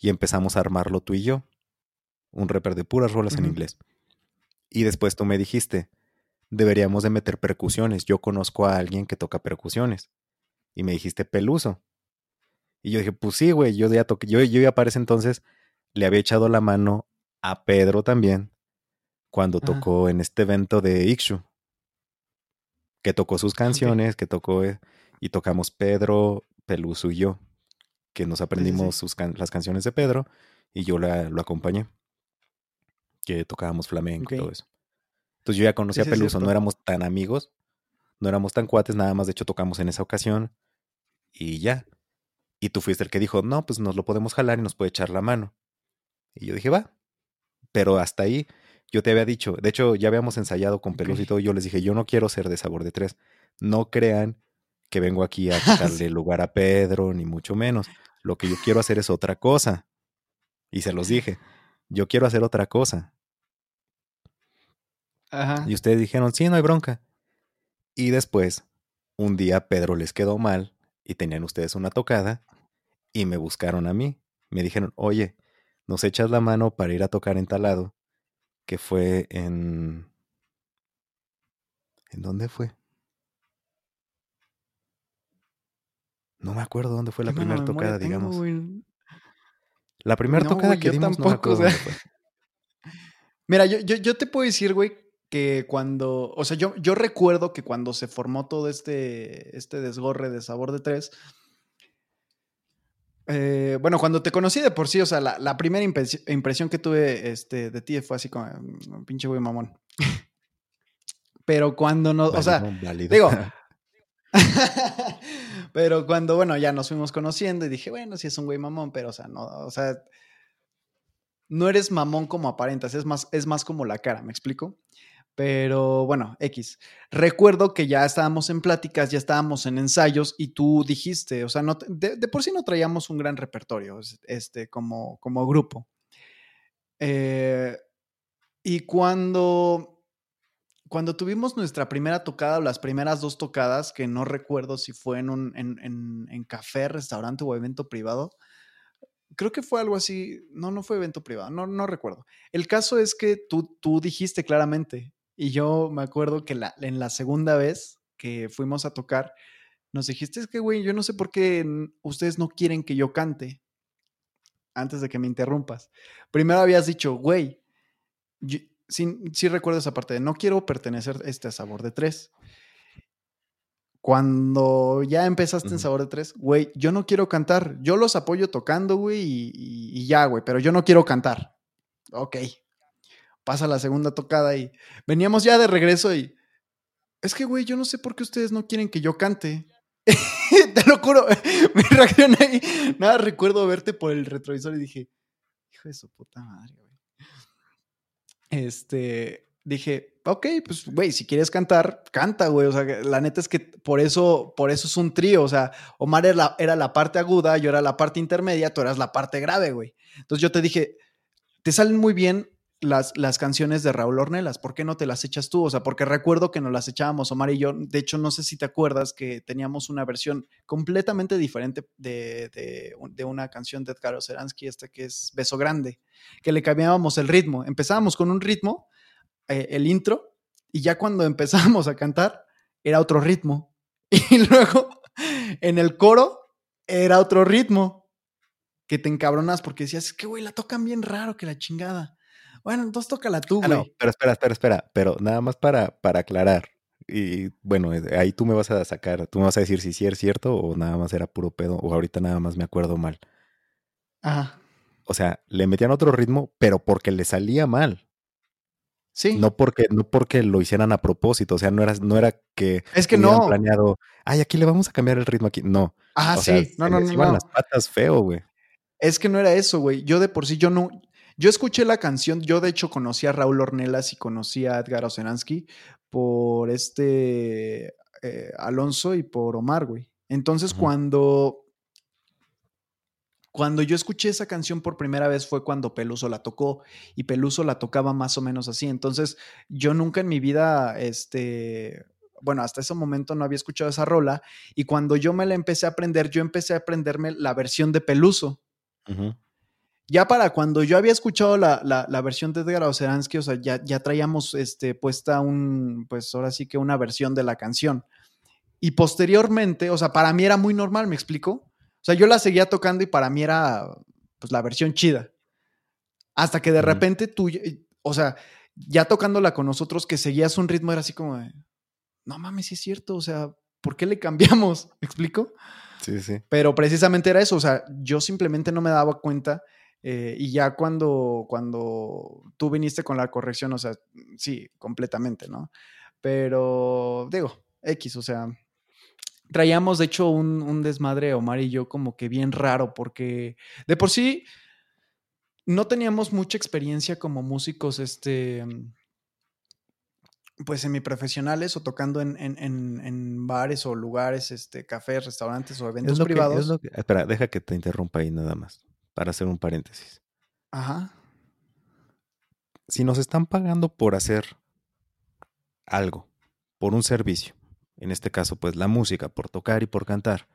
y empezamos a armarlo tú y yo. Un rapper de puras rolas en inglés. Y después tú me dijiste, deberíamos de meter percusiones. Yo conozco a alguien que toca percusiones. Y me dijiste Peluso. Y yo dije, pues sí, güey, yo ya toqué, yo, yo ya para ese entonces le había echado la mano a Pedro también cuando tocó en este evento de Ixu. Que tocó sus canciones, que tocó eh, y tocamos Pedro, Peluso y yo, que nos aprendimos Sus las canciones de Pedro y yo la, lo acompañé, que tocábamos flamenco y todo eso. Entonces yo ya conocía a Peluso, no éramos tan amigos, no éramos tan cuates, nada más de hecho tocamos en esa ocasión y ya. Y tú fuiste el que dijo, no, pues nos lo podemos jalar y nos puede echar la mano. Y yo dije, va. Pero hasta ahí yo te había dicho, de hecho ya habíamos ensayado con Peluso y todo, y yo les dije, yo no quiero ser de sabor de tres. No crean que vengo aquí a quitarle lugar a Pedro, ni mucho menos. Lo que yo quiero hacer es otra cosa. Y se los dije, yo quiero hacer otra cosa. Y ustedes dijeron, sí, no hay bronca. Y después, un día Pedro les quedó mal y tenían ustedes una tocada y me buscaron a mí. Me dijeron, oye, nos echas la mano para ir a tocar en talado, que fue en... ¿En dónde fue? No me acuerdo dónde fue la primera tocada, digamos. La primera tocada que dimos tampoco, Mira, yo, yo, yo, te puedo decir, güey, que cuando, o sea, yo, yo recuerdo que cuando se formó todo este, este desgorre de sabor de tres, eh, bueno, cuando te conocí de por sí, o sea, la, primera impresión que tuve este, de ti fue así como, mm, pinche güey mamón. Pero cuando no, o sea, digo, pero cuando, bueno, ya nos fuimos conociendo y dije, bueno, sí es un güey mamón, pero, o sea, no, o sea, no eres mamón como aparentas, es más, es más como la cara, ¿me explico? Pero bueno, X. Recuerdo que ya estábamos en pláticas, ya estábamos en ensayos y tú dijiste, o sea, no, de, por sí no traíamos un gran repertorio este, como, como grupo. Eh, y cuando, cuando tuvimos nuestra primera tocada, o las primeras dos tocadas, que no recuerdo si fue en un en, en café, restaurante o evento privado, creo que fue algo así, no, no fue evento privado, no, no recuerdo. El caso es que tú, tú dijiste claramente, y yo me acuerdo que la, en la segunda vez que fuimos a tocar, nos dijiste, es que, güey, yo no sé por qué ustedes no quieren que yo cante antes de que me interrumpas. Primero habías dicho, güey, sí, recuerdo esa parte de no quiero pertenecer a este sabor de tres. Cuando ya empezaste en Sabor de Tres, güey, yo no quiero cantar. Yo los apoyo tocando, güey, y, y ya, güey, pero yo no quiero cantar. Ok, pasa la segunda tocada y veníamos ya de regreso y es que, güey, yo no sé por qué ustedes no quieren que yo cante. Te lo juro, mi reacción ahí, nada, recuerdo verte por el retrovisor y dije, hijo de su puta madre. Este, dije, ok, pues, güey, si quieres cantar, canta, güey. O sea, la neta es que por eso, por eso es un trío. O sea, Omar era la, era la parte aguda, yo era la parte intermedia, tú eras la parte grave, güey. Entonces yo te dije, te salen muy bien las, las, canciones de Raúl Ornelas. ¿Por qué no te las echas tú? O sea, porque recuerdo que nos las echábamos Omar y yo. De hecho, no sé si te acuerdas que teníamos una versión completamente diferente de, de, una canción de Edgar Oceransky, esta que es Beso Grande, que le cambiábamos el ritmo. Empezábamos con un ritmo, eh, el intro, y ya cuando empezábamos a cantar, era otro ritmo. Y luego, en el coro, era otro ritmo. Que te encabronas porque decías, es que, güey, la tocan bien raro que la chingada. Bueno, entonces tócala tú, güey. Ah, no, pero espera, espera, espera. Pero nada más para, para aclarar. Y bueno, eh, ahí tú me vas a sacar, tú me vas a decir si sí es cierto o nada más era puro pedo o ahorita nada más me acuerdo mal. Ajá. O sea, le metían otro ritmo, pero porque le salía mal. Sí. No porque, no porque lo hicieran a propósito. O sea, no era, no era que es que no planeado. Ay, aquí le vamos a cambiar el ritmo aquí. No. Ah, sí. no, no, no. Iban las patas feo, güey. Es que no era eso, güey. Yo de por sí, yo no, yo escuché la canción, yo de hecho conocí a Raúl Ornelas y conocí a Edgar Oceransky por este eh, Alonso y por Omar, güey. Entonces cuando, cuando yo escuché esa canción por primera vez fue cuando Peluso la tocó y Peluso la tocaba más o menos así. Entonces yo nunca en mi vida, este, bueno, hasta ese momento no había escuchado esa rola y cuando yo me la empecé a aprender, yo empecé a aprenderme la versión de Peluso. Ya para cuando yo había escuchado la, la, versión de Edgar Oceransky, o sea, ya, ya traíamos este, puesta un, pues ahora sí que una versión de la canción. Y posteriormente, o sea, para mí era muy normal, ¿me explico? O sea, yo la seguía tocando y para mí era, pues, la versión chida. Hasta que de repente tú, o sea, ya tocándola con nosotros, que seguías un ritmo, era así como de, no mames, sí es cierto, o sea, ¿por qué le cambiamos? ¿Me explico? Sí, sí. Pero precisamente era eso, o sea, yo simplemente no me daba cuenta eh, y ya cuando, cuando tú viniste con la corrección, o sea, sí, completamente, ¿no? Pero digo, X, o sea, traíamos de hecho un, un, desmadre Omar y yo como que bien raro porque de por sí no teníamos mucha experiencia como músicos, este, pues semiprofesionales o tocando en, en, en, bares o lugares, este, cafés, restaurantes o eventos privados. espera, deja que te interrumpa ahí nada más para hacer un paréntesis. Ajá. Si nos están pagando por hacer algo, por un servicio, en este caso pues la música, por tocar y por cantar,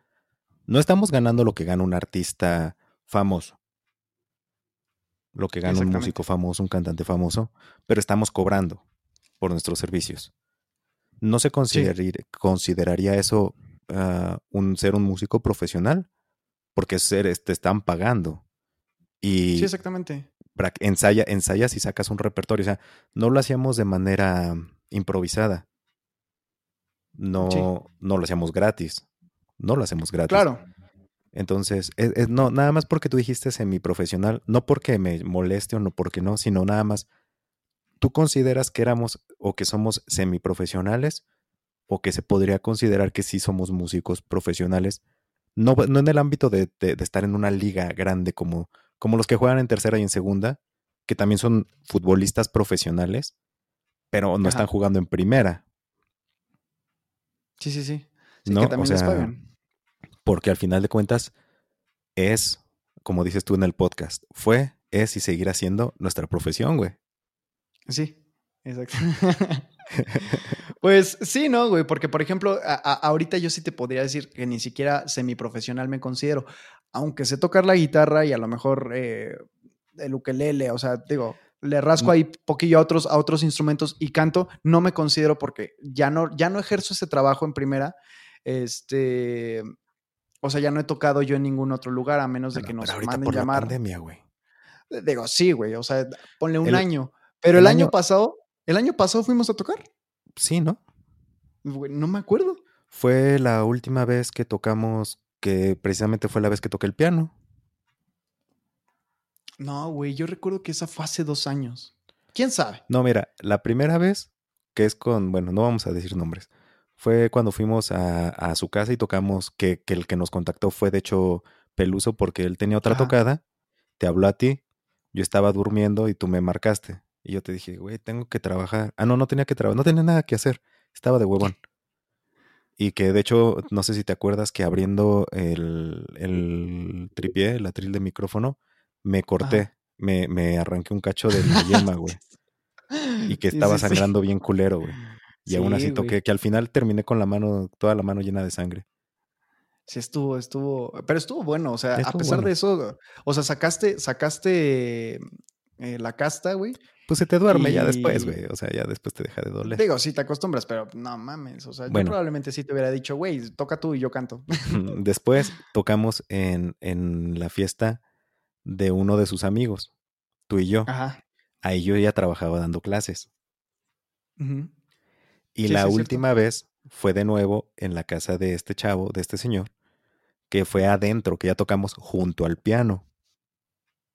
no estamos ganando lo que gana un artista famoso, lo que gana un músico famoso, un cantante famoso, pero estamos cobrando por nuestros servicios. ¿No se consideraría eso ah, un ser un músico profesional? Porque ser, te están pagando. Y sí, exactamente. Ensaya, ensayas y sacas un repertorio. O sea, no lo hacíamos de manera improvisada. No, no lo hacíamos gratis. No lo hacemos gratis. Claro. Entonces, no, nada más porque tú dijiste semiprofesional, no porque me moleste o no porque no, sino nada más, ¿tú consideras que éramos o que somos semiprofesionales o que se podría considerar que sí somos músicos profesionales? No, no en el ámbito de, de estar en una liga grande como, como los que juegan en tercera y en segunda, que también son futbolistas profesionales, pero no están jugando en primera. Sí, sí, sí. Sí, que también les pagan. Porque al final de cuentas es, como dices tú en el podcast, fue, es y seguirá siendo nuestra profesión, güey. Sí, exacto. pues sí, ¿no, güey? Porque, por ejemplo, ahorita yo sí te podría decir que ni siquiera semiprofesional me considero aunque sé tocar la guitarra y a lo mejor eh, el ukelele, o sea, digo, le rasco ahí poquillo a otros, a otros instrumentos y canto, no me considero porque ya no, ya no ejerzo ese trabajo en primera. Este, o sea, ya no he tocado yo en ningún otro lugar a menos de que nos manden por llamar. La pandemia, güey. Digo, sí, güey, o sea, ponle un año. Pero el, año, pasado, el año pasado fuimos a tocar. Sí, ¿no? no me acuerdo. Fue la última vez que tocamos que precisamente fue la vez que toqué el piano. No, güey, yo recuerdo que esa fue hace dos años. ¿Quién sabe? No, mira, la primera vez, que es con, bueno, no vamos a decir nombres, fue cuando fuimos a, su casa y tocamos, que, el que nos contactó fue de hecho Peluso porque él tenía otra tocada, te habló a ti, yo estaba durmiendo y tú me marcaste. Y yo te dije, güey, tengo que trabajar. Ah, no, no tenía que trabajar, no tenía nada que hacer, estaba de huevón. Y que de hecho, no sé si te acuerdas que abriendo el, el tripié, el atril de micrófono, me corté. me, me arranqué un cacho de la yema, güey. Y que estaba sangrando bien culero, güey. Y aún así toqué, que al final terminé con la mano, toda la mano llena de sangre. Sí, estuvo, estuvo, pero estuvo bueno, o sea, a pesar de eso, o sea, sacaste, sacaste eh, la casta, güey. Pues se te duerme ya después, güey, o sea, ya después te deja de doler. Digo, sí te acostumbras, pero no mames, o sea, yo probablemente sí te hubiera dicho, güey, toca tú y yo canto. después tocamos en, en la fiesta de uno de sus amigos, tú y yo. Ajá. Ahí yo ya trabajaba dando clases. Y la última vez fue de nuevo en la casa de este chavo, de este señor, que fue adentro, que ya tocamos junto al piano.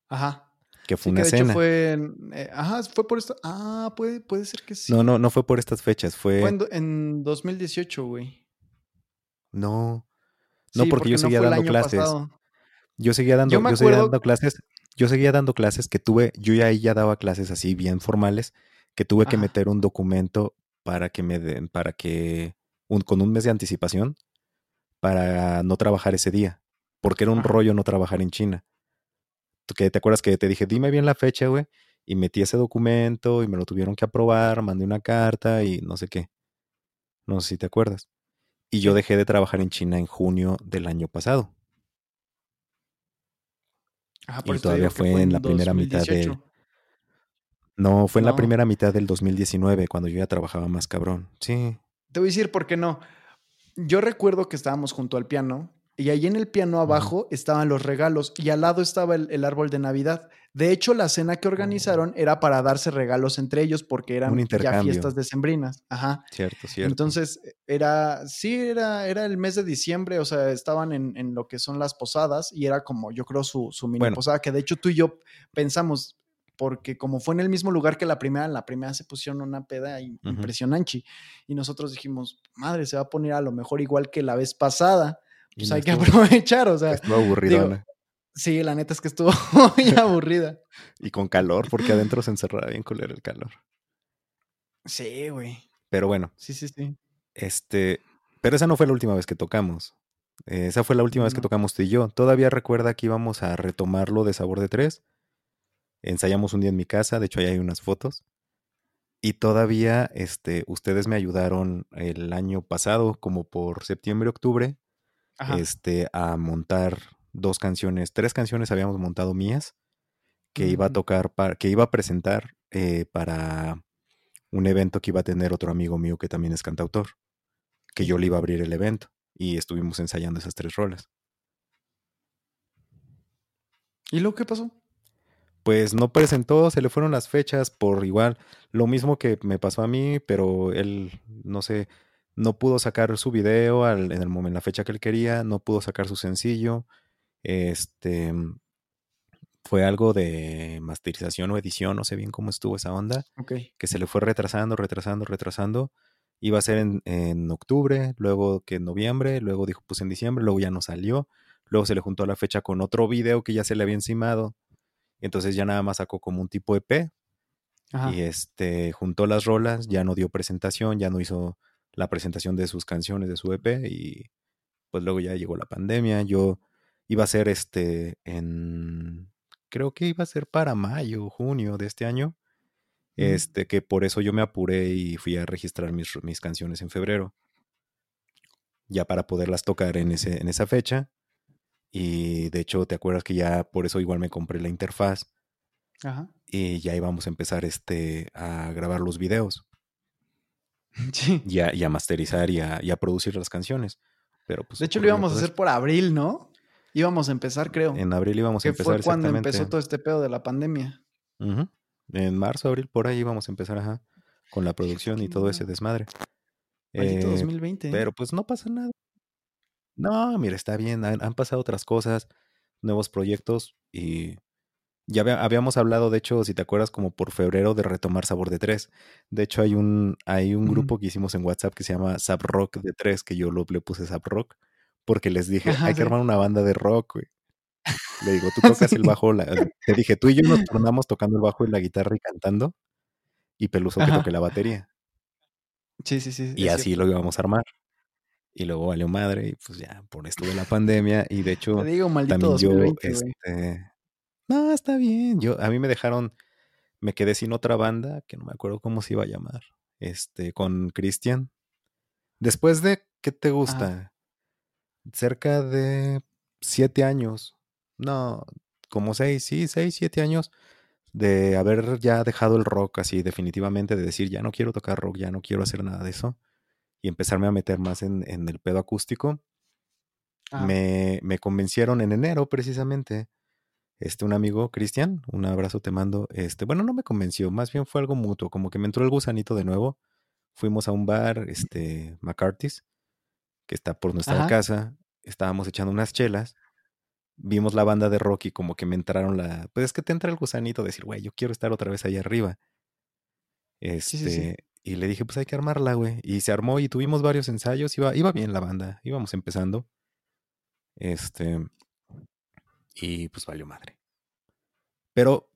Ajá. Que fue una escena. fue eh, ajá, fue por esto. Ah, puede, puede ser que sí. No, no, no fue por estas fechas, fue. Fue en, 2018, güey. No. No, porque, yo seguía dando clases. Yo seguía dando, yo, seguía dando clases. Yo seguía dando clases que tuve, yo ya ahí ya daba clases así bien formales, que tuve que meter un documento para que me den, para que con un mes de anticipación para no trabajar ese día, porque era un rollo no trabajar en China. Que te acuerdas que te dije, dime bien la fecha, güey, y metí ese documento y me lo tuvieron que aprobar, mandé una carta y no sé qué. No sé si te acuerdas. Y yo dejé de trabajar en China en junio del año pasado. Ah, y todavía fue, en la primera mitad de... No, fue en la primera mitad del 2019, cuando yo ya trabajaba más cabrón. Sí. Te voy a decir por qué no. Yo recuerdo que estábamos junto al piano y ahí en el piano abajo estaban los regalos y al lado estaba el, árbol de Navidad. De hecho, la cena que organizaron oh. era para darse regalos entre ellos porque eran ya fiestas decembrinas. Ajá. Cierto, cierto. Entonces, era, sí, era, era el mes de diciembre, o sea, estaban en, lo que son las posadas y era como, yo creo, su, su mini posada, que de hecho tú y yo pensamos, porque como fue en el mismo lugar que la primera, la primera se pusieron una peda impresionante. Y nosotros dijimos, madre, se va a poner a lo mejor igual que la vez pasada. Pues hay que aprovechar, o sea. Estuvo. Sí, la neta es que estuvo muy aburrida. y con calor, porque adentro se encerraba bien culero el calor. Sí, güey. Pero bueno. Sí, sí, sí. Este, pero esa no fue la última vez que tocamos. esa fue la última vez que tocamos tú y yo. Todavía recuerda que íbamos a retomarlo de Sabor de Tres ensayamos un día en mi casa, de hecho ahí hay unas fotos. Y todavía este, ustedes me ayudaron el año pasado, como por septiembre, octubre, este, a montar dos canciones, tres canciones habíamos montado mías, que iba a tocar, para, que iba a presentar eh, para un evento que iba a tener otro amigo mío que también es cantautor, que yo le iba a abrir el evento y estuvimos ensayando esas tres rolas. ¿Y lo que pasó? pues no presentó, se le fueron las fechas por igual, lo mismo que me pasó a mí, pero él, no sé, no pudo sacar su video en el momento, en la fecha que él quería, no pudo sacar su sencillo, este, fue algo de masterización o edición, no sé bien cómo estuvo esa onda, que se le fue retrasando, retrasando, retrasando, iba a ser en, en octubre, luego que en noviembre, luego dijo pues en diciembre, luego ya no salió, luego se le juntó la fecha con otro video que ya se le había encimado, entonces ya nada más sacó como un tipo EP. Y este, juntó las rolas, ya no dio presentación, ya no hizo la presentación de sus canciones de su EP y pues luego ya llegó la pandemia. Yo iba a ser este en, creo que iba a ser para mayo, junio de este año. Este, que por eso yo me apuré y fui a registrar mis, mis canciones en febrero. Ya para poderlas tocar en, ese, en esa fecha. Y de hecho, ¿te acuerdas que ya por eso igual me compré la interfaz? Ajá. Y ya íbamos a empezar este, a grabar los videos. Sí. Y a, masterizar y a, producir las canciones. Pero pues, de hecho, lo íbamos a hacer por abril, ¿no? Íbamos a empezar, creo. En abril íbamos a empezar. Fue cuando empezó todo este pedo de la pandemia. En marzo, abril, por ahí íbamos a empezar, ajá, con la producción y todo ese desmadre. Eh, 2020. Pero pues no pasa nada. No, mira, está bien, han, pasado otras cosas, nuevos proyectos y ya habíamos hablado, de hecho, si te acuerdas, como por febrero de retomar Sabor de Tres. De hecho, hay un, hay un grupo que hicimos en WhatsApp que se llama Sab Rock de Tres, que yo lo, le puse Sab Rock, porque les dije, hay que armar una banda de rock, güey. Le digo, tú tocas el bajo, te dije, tú y yo nos tornamos tocando el bajo y la guitarra y cantando, y Peluso que toque la batería. Sí, sí, sí. Y así lo íbamos a armar y luego valió madre y pues ya por esto de la pandemia y de hecho digo, también yo este no, está bien. Yo, a mí me dejaron, me quedé sin otra banda, que no me acuerdo cómo se iba a llamar, este, con Cristian. Después de, ¿qué te gusta? Cerca de siete años. No, como seis, sí, seis, siete años de haber ya dejado el rock así definitivamente, de decir, ya no quiero tocar rock, ya no quiero hacer nada de eso, y empezarme a meter más en, el pedo acústico. Me, me, convencieron en enero precisamente este, un amigo, Cristian, un abrazo te mando. Este, bueno, no me convenció, más bien fue algo mutuo, como que me entró el gusanito de nuevo. Fuimos a un bar, este, McCarthy's, que está por nuestra casa. Estábamos echando unas chelas. Vimos la banda de rock y como que me entraron la. Pues es que te entra el gusanito de decir, güey, yo quiero estar otra vez ahí arriba. Este, y le dije, pues hay que armarla, güey. Y se armó y tuvimos varios ensayos. Iba, iba bien la banda, íbamos empezando. Este, y pues valió madre. Pero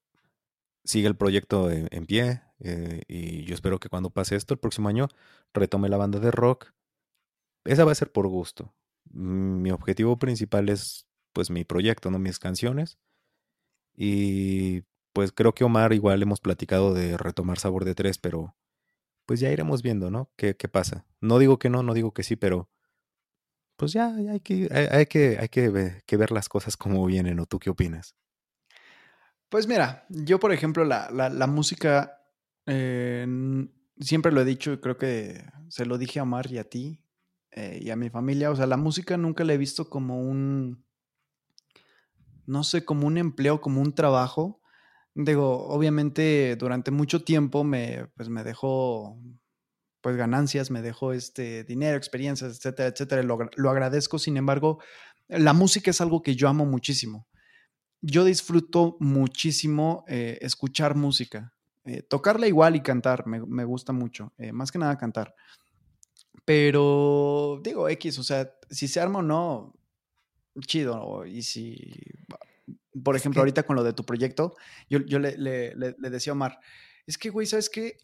sigue el proyecto en, pie eh, y yo espero que cuando pase esto el próximo año retome la banda de rock. Esa va a ser por gusto. Mi objetivo principal es pues mi proyecto, no mis canciones. Y pues creo que Omar igual hemos platicado de retomar Sabor de Tres, pero pues ya iremos viendo, ¿no? ¿Qué, qué pasa? No digo que no, no digo que sí, pero pues ya, hay, que, hay, que, hay que ver, las cosas como vienen, ¿o tú qué opinas? Pues mira, yo por ejemplo, la, música, eh, siempre lo he dicho y creo que se lo dije a Omar y a ti eh, y a mi familia, o sea, la música nunca la he visto como un, no sé, como un empleo, como un trabajo. Digo, obviamente durante mucho tiempo me, pues me dejó pues ganancias, me dejó este dinero, experiencias, etcétera, etcétera. Lo, agradezco, sin embargo, la música es algo que yo amo muchísimo. Yo disfruto muchísimo eh, escuchar música, eh, tocarla igual y cantar, me, gusta mucho, eh, más que nada cantar. Pero digo, X, o sea, si se arma o no, chido. Y si, por ejemplo, ahorita con lo de tu proyecto, yo, le, le, le, decía a Omar, es que, güey, ¿sabes qué?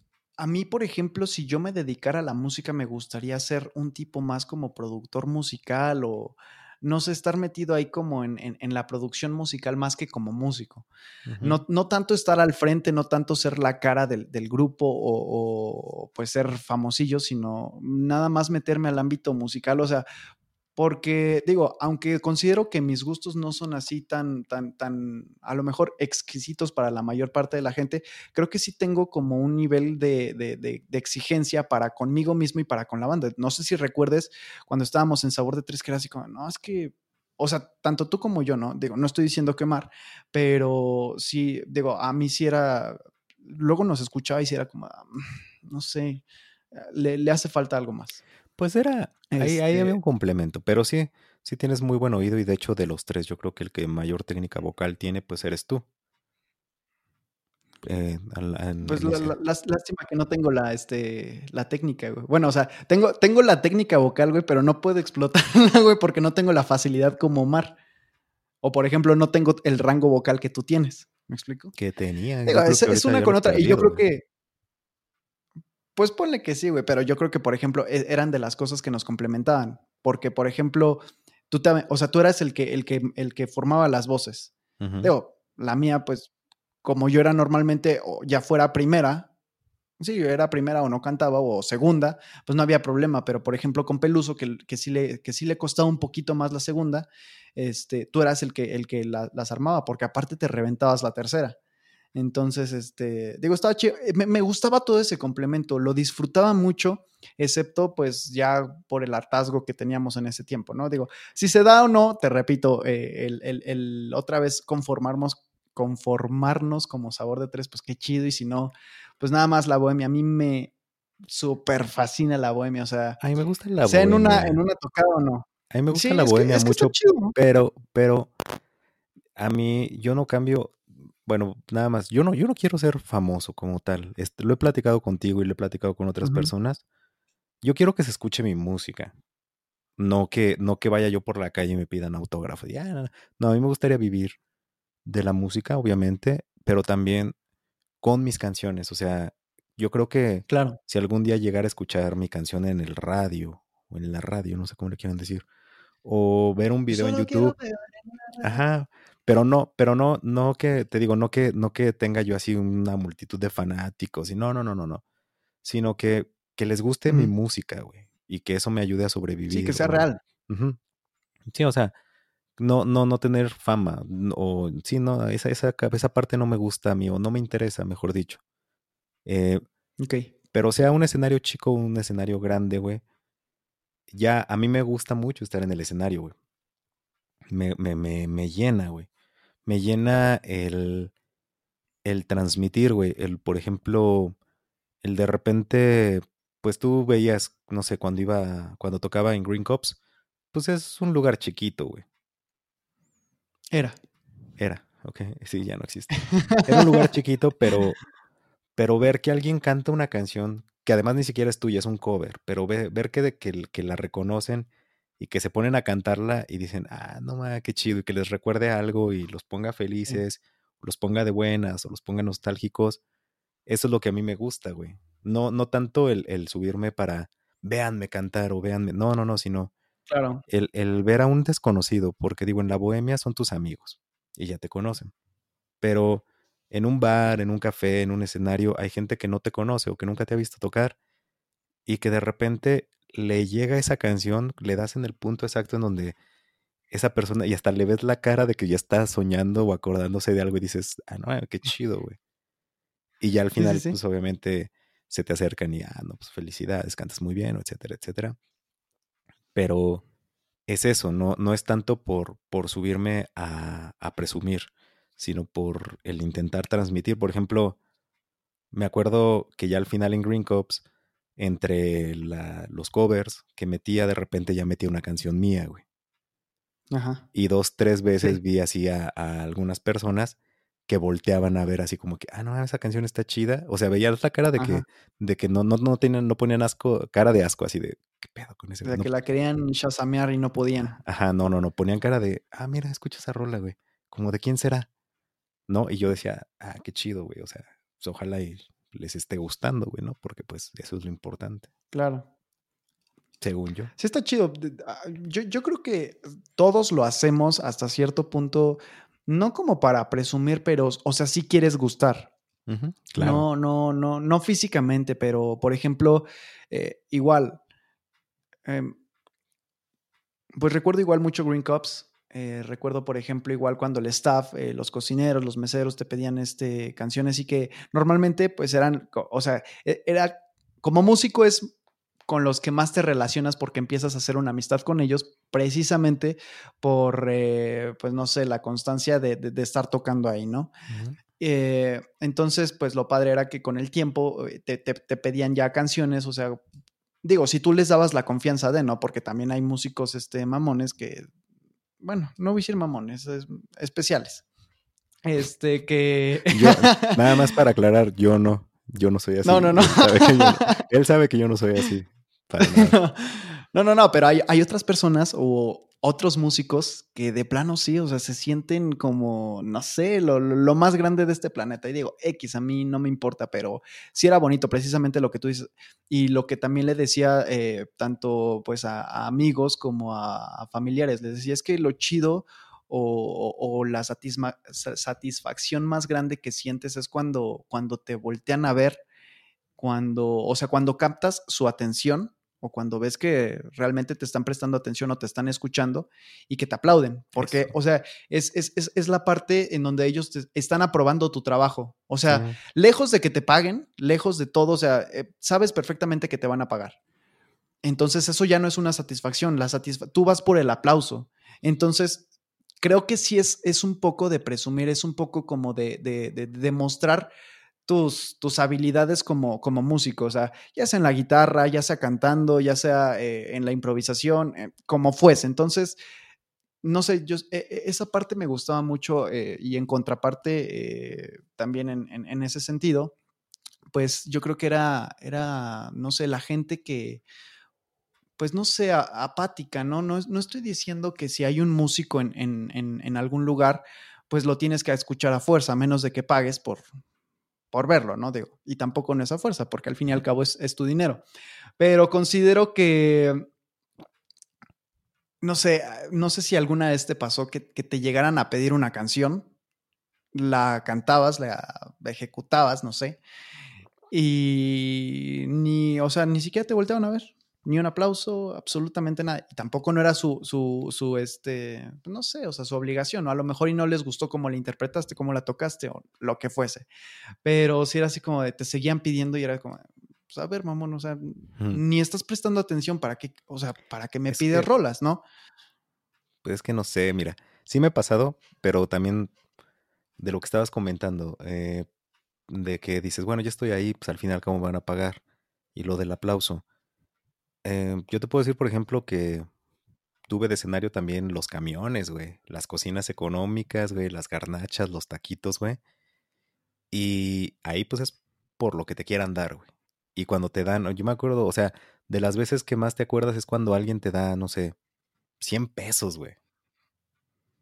A mí, por ejemplo, si yo me dedicara a la música, me gustaría ser un tipo más como productor musical o, no sé, estar metido ahí como en, la producción musical más que como músico. no, no, tanto estar al frente, no tanto ser la cara del, grupo o, o, pues ser famosillo, sino nada más meterme al ámbito musical. O sea, porque digo, aunque considero que mis gustos no son así tan, tan, tan, a lo mejor exquisitos para la mayor parte de la gente, creo que sí tengo como un nivel de, de, de, exigencia para conmigo mismo y para con la banda. No sé si recuerdes cuando estábamos en Sabor de Tres, que era así como, no, es que, o sea, tanto tú como yo, ¿no? Digo, no estoy diciendo quemar, pero sí, digo, a mí sí era, luego nos escuchaba y sí era como, mm, no sé, le, le hace falta algo más. Pues era, ahí, ahí, había un este complemento, pero sí, sí tienes muy buen oído y de hecho de los tres yo creo que el que mayor técnica vocal tiene pues eres tú. Eh, pues la, lástima que no tengo la, este, la técnica, güey. Bueno, o sea, tengo, tengo la técnica vocal, güey, pero no puedo explotarla, güey, porque no tengo la facilidad como Omar. O, por ejemplo, no tengo el rango vocal que tú tienes. ¿Me explico? Que tenía. es, una con otra. y yo creo que pues ponle que sí, güey, pero yo creo que, por ejemplo, e, eran de las cosas que nos complementaban. Porque, por ejemplo, tú te, o sea, tú eras el que, el que, el que formaba las voces. Digo, la mía, pues, como yo era normalmente, o ya fuera primera, sí, yo era primera o no cantaba, o segunda, pues no había problema. Pero, por ejemplo, con Peluso, que, que, sí, le, que sí le costaba un poquito más la segunda, este, tú eras el que, el que las armaba, porque aparte te reventabas la tercera. Entonces, este, digo, estaba chido. Eh, me, gustaba todo ese complemento, lo disfrutaba mucho, excepto pues ya por el hartazgo que teníamos en ese tiempo, ¿no? Digo, si se da o no, te repito, eh, el, otra vez conformarnos, conformarnos como sabor de tres, pues qué chido, y si no, pues nada más la bohemia. A mí me súper fascina la bohemia, o sea. A mí me gusta la sea bohemia. en una, en una tocada o no. A mí me gusta la bohemia mucho, pero, pero a mí yo no cambio bueno, nada más, yo no, yo no quiero ser famoso como tal. Este, lo he platicado contigo y lo he platicado con otras personas. Yo quiero que se escuche mi música. No que, no que vaya yo por la calle y me pidan autógrafo. Ah, no, a mí me gustaría vivir de la música, obviamente, pero también con mis canciones. O sea, yo creo que claro. si algún día llegara a escuchar mi canción en el radio, o en la radio, no sé cómo le quieran decir, o ver un video en YouTube. Ajá, Pero no, pero no, no que, te digo, no que, no que tenga yo así una multitud de fanáticos, y no, no, no, no, no. Sino que, que les guste mi música, güey. Y que eso me ayude a sobrevivir. Sí, que sea real. Sí, o sea, no, no, no tener fama. O sí, no, esa, esa, esa parte no me gusta a mí, o no me interesa, mejor dicho. Eh, ok. Pero sea un escenario chico o un escenario grande, güey. Ya, a mí me gusta mucho estar en el escenario, güey. Me, me, me, me llena, güey. Me llena el, el transmitir, güey. El, por ejemplo, el de repente, pues tú veías, no sé, cuando iba, cuando tocaba en Green Cops, pues es un lugar chiquito, güey. Era. Era, ok, sí, ya no existe. Era un lugar chiquito, pero, pero ver que alguien canta una canción que además ni siquiera es tuya, es un cover, pero ver, que, que, que, la reconocen y que se ponen a cantarla y dicen, ah, no mames, qué chido, y que les recuerde algo y los ponga felices, o los ponga de buenas, o los ponga nostálgicos, eso es lo que a mí me gusta, güey. No, no tanto el, el subirme para, véanme cantar o véanme, no, no, no, sino claro. el, el ver a un desconocido, porque digo, en la bohemia son tus amigos y ya te conocen, pero en un bar, en un café, en un escenario, hay gente que no te conoce o que nunca te ha visto tocar y que de repente le llega esa canción, le das en el punto exacto en donde esa persona, y hasta le ves la cara de que ya está soñando o acordándose de algo y dices, ah, no, qué chido, güey. Y ya al final, pues obviamente se te acercan y, ah, no, pues felicidades, cantas muy bien, etcétera, etcétera. Pero es eso, no, no es tanto por, por subirme a, a presumir, sino por el intentar transmitir. Por ejemplo, me acuerdo que ya al final en Green Cops, entre los covers que metía, de repente ya metía una canción mía, güey. Ajá. Y dos, tres veces vi así a, algunas personas que volteaban a ver así como que, ah, no, esa canción está chida. O sea, veías la cara de que, de que no, no, no tenían, no ponían asco, cara de asco, así de, ¿qué pedo con ese? De que la querían shazamear y no podían. Ajá, no, no, no, ponían cara de, ah, mira, escucha esa rola, güey. Como de quién será. ¿no? Y yo decía, ah, qué chido, güey, o sea, pues, ojalá les esté gustando, güey, ¿no? Porque pues eso es lo importante. Claro. Según yo. Sí, está chido. Ah, yo, yo creo que todos lo hacemos hasta cierto punto, no como para presumir, pero, o sea, sí quieres gustar. claro. No, no, no, no físicamente, pero por ejemplo, eh, igual, em, pues recuerdo igual mucho Green Cups eh, recuerdo, por ejemplo, igual cuando el staff, eh, los cocineros, los meseros te pedían este, canciones y que normalmente pues eran, o sea, e, era como músico es con los que más te relacionas porque empiezas a hacer una amistad con ellos precisamente por, eh, pues no sé, la constancia de, estar tocando ahí, ¿no? entonces, pues lo padre era que con el tiempo te, te pedían ya canciones, o sea, digo, si tú les dabas la confianza de, ¿no? Porque también hay músicos este, mamones que bueno, no voy a decir mamones, especiales. Este que. nada más para aclarar, yo no. Yo no soy así. No, no, no. Él sabe que yo, no soy así. No, no, no, pero hay, hay otras personas o otros músicos que de plano sí, o sea, se sienten como, no sé, lo, más grande de este planeta. Y digo, X, a mí no me importa, pero sí era bonito precisamente lo que tú dices. Y lo que también le decía eh, tanto pues a, amigos como a, familiares, les decía, es que lo chido o, la satisfacción más grande que sientes es cuando, cuando te voltean a ver, cuando, o sea, cuando captas su atención o cuando ves que realmente te están prestando atención o te están escuchando y que te aplauden. Porque, o sea, es, es, la parte en donde ellos están aprobando tu trabajo. O sea, lejos de que te paguen, lejos de todo, o sea, eh, sabes perfectamente que te van a pagar. Entonces, eso ya no es una satisfacción. La tú vas por el aplauso. Entonces, creo que sí es, es un poco de presumir, es un poco como de, de, de demostrar tus, tus habilidades como, como músico, o sea, ya sea en la guitarra, ya sea cantando, ya sea eh, en la improvisación, eh, como fuese. Entonces, no sé, yo, e, e, esa parte me gustaba mucho eh, y en contraparte también en, en, ese sentido, pues yo creo que era, era, no sé, la gente que, pues no sé, apática, ¿no? ¿no? No estoy diciendo que si hay un músico en, en algún lugar, pues lo tienes que escuchar a fuerza, a menos de que pagues por, por verlo, ¿no? Digo, y tampoco no esa fuerza, porque al fin y al cabo es, tu dinero. Pero considero que no sé, no sé si alguna vez te pasó que, te llegaran a pedir una canción, la cantabas, la ejecutabas, no sé, y ni, o sea, ni siquiera te volteaban a ver ni un aplauso, absolutamente nada. Y tampoco no era su, su, su, este, no sé, o sea, su obligación, ¿no? A lo mejor y no les gustó cómo la interpretaste, cómo la tocaste o lo que fuese. Pero sí era así como de, te seguían pidiendo y era como, pues a ver, mamón, o sea, ni estás prestando atención para que, o sea, para que me pides rolas, ¿no? Pues es que no sé, mira, sí me ha pasado, pero también de lo que estabas comentando, eh, de que dices, bueno, ya estoy ahí, pues al final, ¿cómo van a pagar? Y lo del aplauso Em, yo te puedo decir, por ejemplo, que tuve de escenario también los camiones, güey. Las cocinas económicas, güey. Las garnachas, los taquitos, güey. Y ahí pues es por lo que te quieran dar, güey. Y cuando te dan, yo me acuerdo, o sea, de las veces que más te acuerdas es cuando alguien te da, no sé, 100 pesos, güey.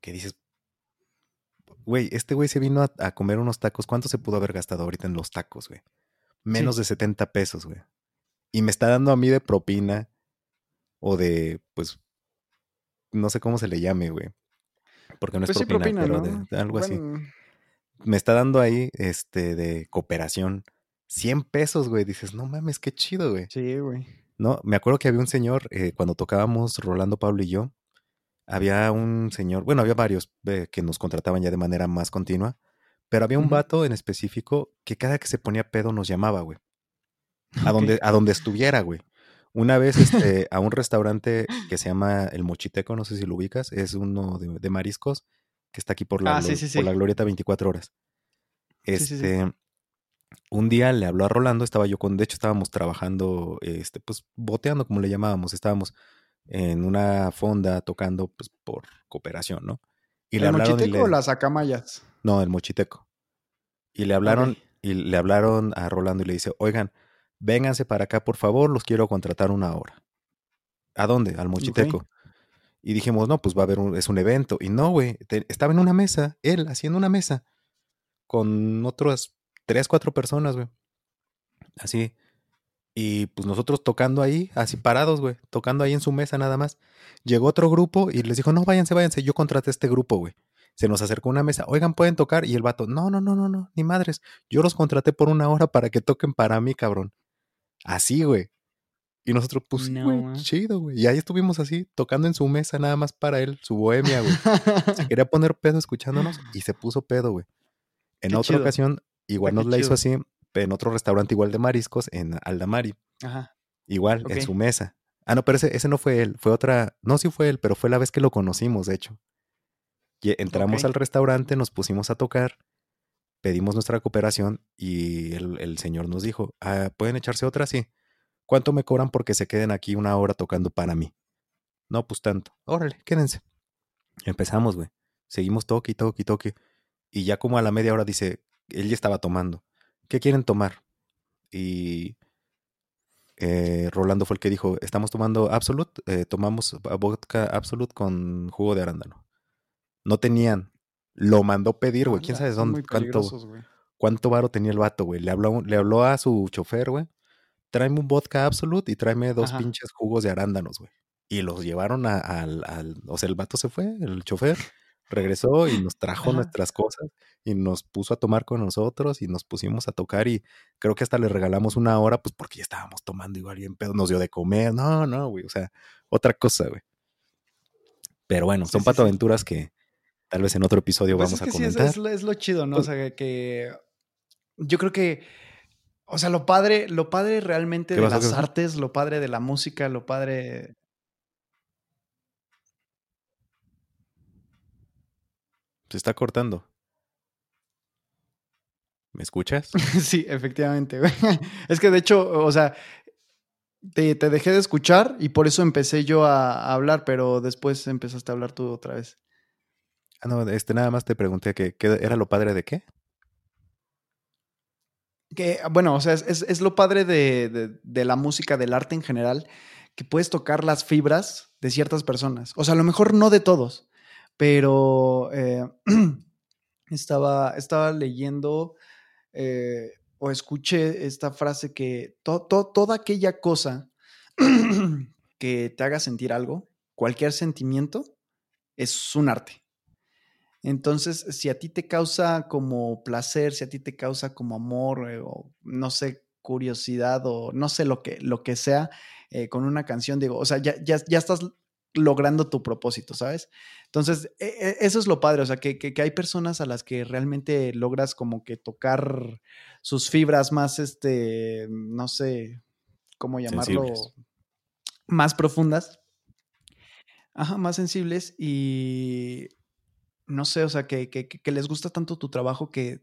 Que dices, güey, este güey se vino a, a, comer unos tacos. ¿Cuánto se pudo haber gastado ahorita en los tacos, güey? Menos de 70 pesos, güey y me está dando a mí de propina o de, pues, no sé cómo se le llame, güey. Porque no es pues propina, pero de, algo así. Me está dando ahí, este, de cooperación, 100 pesos, güey. Dices, no mames, qué chido, güey. Sí, güey. No, me acuerdo que había un señor, eh, cuando tocábamos Rolando, Pablo y yo, había un señor, bueno, había varios eh, que nos contrataban ya de manera más continua, pero había un vato en específico que cada que se ponía pedo nos llamaba, güey. A donde, a donde estuviera, güey. Una vez este, a un restaurante que se llama El Mochiteco, no sé si lo ubicas, es uno de, mariscos que está aquí por la, ah, por la Glorieta 24 horas. Este, un día le habló a Rolando, estaba yo con, de hecho estábamos trabajando, este, pues boteando como le llamábamos, estábamos en una fonda tocando pues por cooperación, ¿no? Y ¿El Mochiteco o las acamayas? No, el Mochiteco. Y le hablaron, y le hablaron a Rolando y le dice, oigan, vénganse para acá, por favor, los quiero contratar una hora. ¿A dónde? Al Mochiteco. Y dijimos, no, pues va a haber un, es un evento. Y no, güey, estaba en una mesa, él haciendo una mesa, con otras tres, cuatro personas, güey. Así. Y pues nosotros tocando ahí, así parados, güey, tocando ahí en su mesa nada más. Llegó otro grupo y les dijo, no, váyanse, váyanse, yo contraté este grupo, güey. Se nos acercó una mesa, oigan, ¿pueden tocar? Y el vato, no, no, no, no, no, ni madres, yo los contraté por una hora para que toquen para mí, cabrón. Así, güey. Y nosotros, pues, güey, chido, güey. Y ahí estuvimos así, tocando en su mesa nada más para él, su bohemia, güey. se quería poner pedo escuchándonos y se puso pedo, güey. En otra ocasión, igual nos la hizo así, en otro restaurante igual de mariscos, en Aldamari. Ajá. Igual, en su mesa. Ah, no, pero ese, ese, no fue él, fue otra, no, sí fue él, pero fue la vez que lo conocimos, de hecho. Y entramos al restaurante, nos pusimos a tocar pedimos nuestra cooperación y el, señor nos dijo, ah, ¿pueden echarse otra? Sí. ¿Cuánto me cobran porque se queden aquí una hora tocando para mí? No, pues tanto. Órale, quédense. Empezamos, güey. Seguimos toque toque y toque. Y ya como a la media hora dice, él ya estaba tomando. ¿Qué quieren tomar? Y eh, Rolando fue el que dijo, estamos tomando Absolute, eh, tomamos vodka Absolute con jugo de arándano. No tenían lo mandó pedir, güey. ¿Quién sabe dónde? Cuánto, cuánto varo tenía el vato, güey. Le habló, le habló a su chofer, güey. Tráeme un vodka Absolute y tráeme dos pinches jugos de arándanos, güey. Y los llevaron al, al, O sea, el vato se fue, el chofer, regresó y nos trajo nuestras cosas y nos puso a tomar con nosotros y nos pusimos a tocar y creo que hasta le regalamos una hora, pues porque ya estábamos tomando igual bien pedo, nos dio de comer. No, no, güey. O sea, otra cosa, güey. Pero bueno, son patoaventuras que, Tal vez en otro episodio pues vamos a comentar. Sí, es, lo chido, ¿no? O pues sea, que yo creo que, o sea, lo padre, lo padre realmente de las artes, lo padre de la música, lo padre... Se está cortando. ¿Me escuchas? sí, efectivamente. es que de hecho, o sea, te, dejé de escuchar y por eso empecé yo a hablar, pero después empezaste a hablar tú otra vez. Ah, no, este, nada más te pregunté que, era lo padre de qué. Que, bueno, o sea, es, lo padre de, la música, del arte en general, que puedes tocar las fibras de ciertas personas. O sea, a lo mejor no de todos, pero eh, estaba, estaba leyendo eh, o escuché esta frase que toda aquella cosa que te haga sentir algo, cualquier sentimiento es un arte. Entonces, si a ti te causa como placer, si a ti te causa como amor, eh, o no sé, curiosidad, o no sé lo que, lo que sea, eh, con una canción, digo, o sea, ya, ya, ya estás logrando tu propósito, ¿sabes? Entonces, e, e, eso es lo padre, o sea, que, que, hay personas a las que realmente logras como que tocar sus fibras más, este, no sé, ¿cómo llamarlo? Más profundas. Ajá, más sensibles y no sé, o sea, que, que, les gusta tanto tu trabajo que,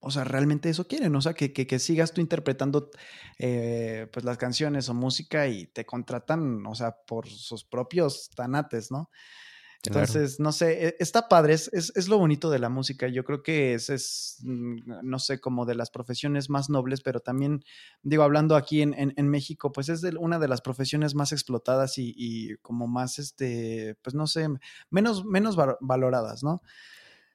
o sea, realmente eso quieren, o sea, que, que sigas tú interpretando eh, pues las canciones o música y te contratan, o sea, por sus propios tanates, ¿no? Entonces, no sé, e, está padre, es, es, lo bonito de la música. Yo creo que es, es, mm, no sé, como de las profesiones más nobles, pero también, digo, hablando aquí en, en, México, pues es de una de las profesiones más explotadas y, y, como más, este, pues no sé, menos, menos valoradas, ¿no?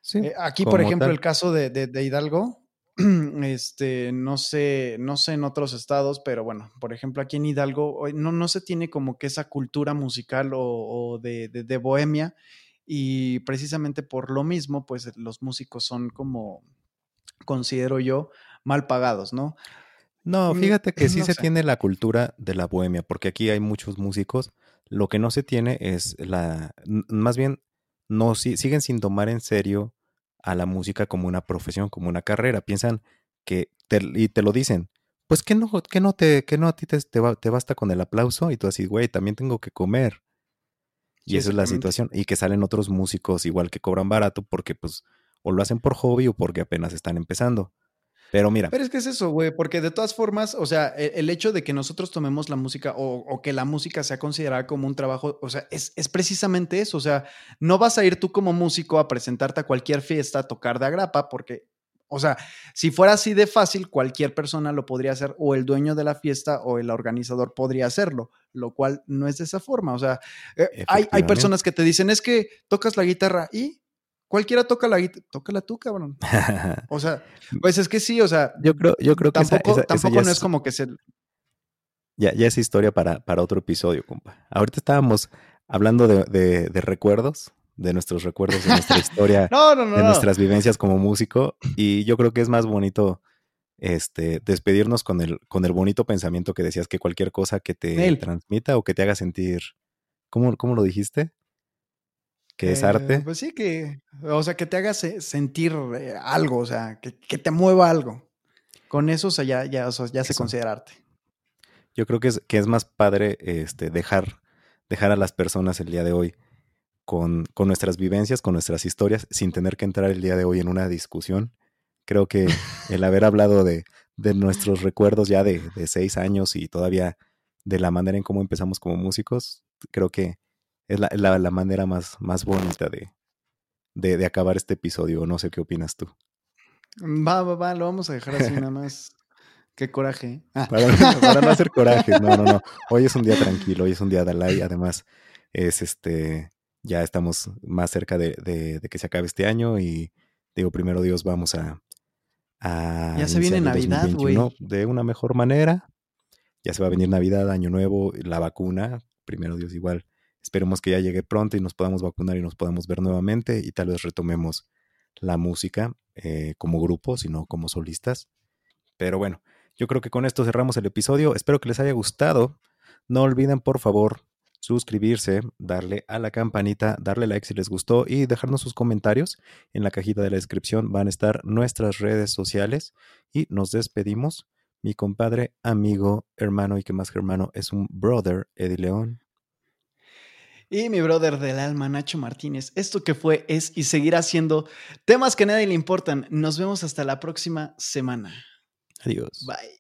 Sí, eh, aquí, por ejemplo, el caso de, de Hidalgo, este, no sé, no sé en otros estados, pero bueno, por ejemplo, aquí en Hidalgo no, no se tiene como que esa cultura musical o, de, de, bohemia y precisamente por lo mismo, pues los músicos son como, considero yo, mal pagados, ¿no? No, mm, fíjate que sí se tiene la cultura de la bohemia, porque aquí hay muchos músicos. Lo que no se tiene es la, más bien, no siguen sin tomar en serio a la música como una profesión, como una carrera. Piensan que, te, y te lo dicen, pues que no, que no, te, que no a ti te, te, basta con el aplauso y tú así, güey, también tengo que comer. Y esa es la situación. Y que salen otros músicos igual que cobran barato porque pues o lo hacen por hobby o porque apenas están empezando. Pero mira. Pero es que es eso, güey, porque de todas formas, o sea, e, el, hecho de que nosotros tomemos la música o, que la música sea considerada como un trabajo, o sea, es, precisamente eso. O sea, no vas a ir tú como músico a presentarte a cualquier fiesta a tocar de agrapa, porque, o sea, si fuera así de fácil, cualquier persona lo podría hacer, o el dueño de la fiesta o el organizador podría hacerlo, lo cual no es de esa forma. O sea, eh, hay, hay personas que te dicen, es que tocas la guitarra y Cualquiera toca la guitarra, tócala tú, cabrón. O sea, pues es que sí, o sea, yo creo, yo creo que tampoco, tampoco no es, como que se. Ya, ya es historia para, para otro episodio, compa. Ahorita estábamos hablando de, recuerdos, de nuestros recuerdos, de nuestra historia, de nuestras vivencias como músico. Y yo creo que es más bonito este, despedirnos con el, con el bonito pensamiento que decías que cualquier cosa que te transmita o que te haga sentir. ¿Cómo, cómo lo dijiste? Que es arte. Eh, pues sí, que, o sea, que te haga sentir eh, algo, o sea, que, te mueva algo. Con eso, o sea, ya, ya, ya se considera arte. Yo creo que es, que es más padre este, dejar, dejar a las personas el día de hoy con, con, nuestras vivencias, con nuestras historias, sin tener que entrar el día de hoy en una discusión. Creo que el haber hablado de, de nuestros recuerdos ya de, de seis años y todavía de la manera en cómo empezamos como músicos, creo que es la, la, manera más, más bonita de, de, de, acabar este episodio. No sé qué opinas tú. Va, va, va, lo vamos a dejar así nada más. Qué coraje. Ah. Para, no hacer coraje, no, no, no. Hoy es un día tranquilo, hoy es un día Dalai. Además, es este, ya estamos más cerca de, de, de, que se acabe este año y digo, primero Dios, vamos a. a ya se viene Navidad, güey. De una mejor manera. Ya se va a venir Navidad, Año Nuevo, la vacuna. Primero Dios, igual Esperemos que ya llegue pronto y nos podamos vacunar y nos podamos ver nuevamente y tal vez retomemos la música eh, como grupo, sino como solistas. Pero bueno, yo creo que con esto cerramos el episodio. Espero que les haya gustado. No olviden, por favor, suscribirse, darle a la campanita, darle like si les gustó y dejarnos sus comentarios. En la cajita de la descripción van a estar nuestras redes sociales y nos despedimos. Mi compadre, amigo, hermano y que más que hermano es un brother, Eddie León. Y mi brother del alma, Nacho Martínez. Esto que fue, es y seguirá siendo temas que a nadie le importan. Nos vemos hasta la próxima semana. Adiós. Bye.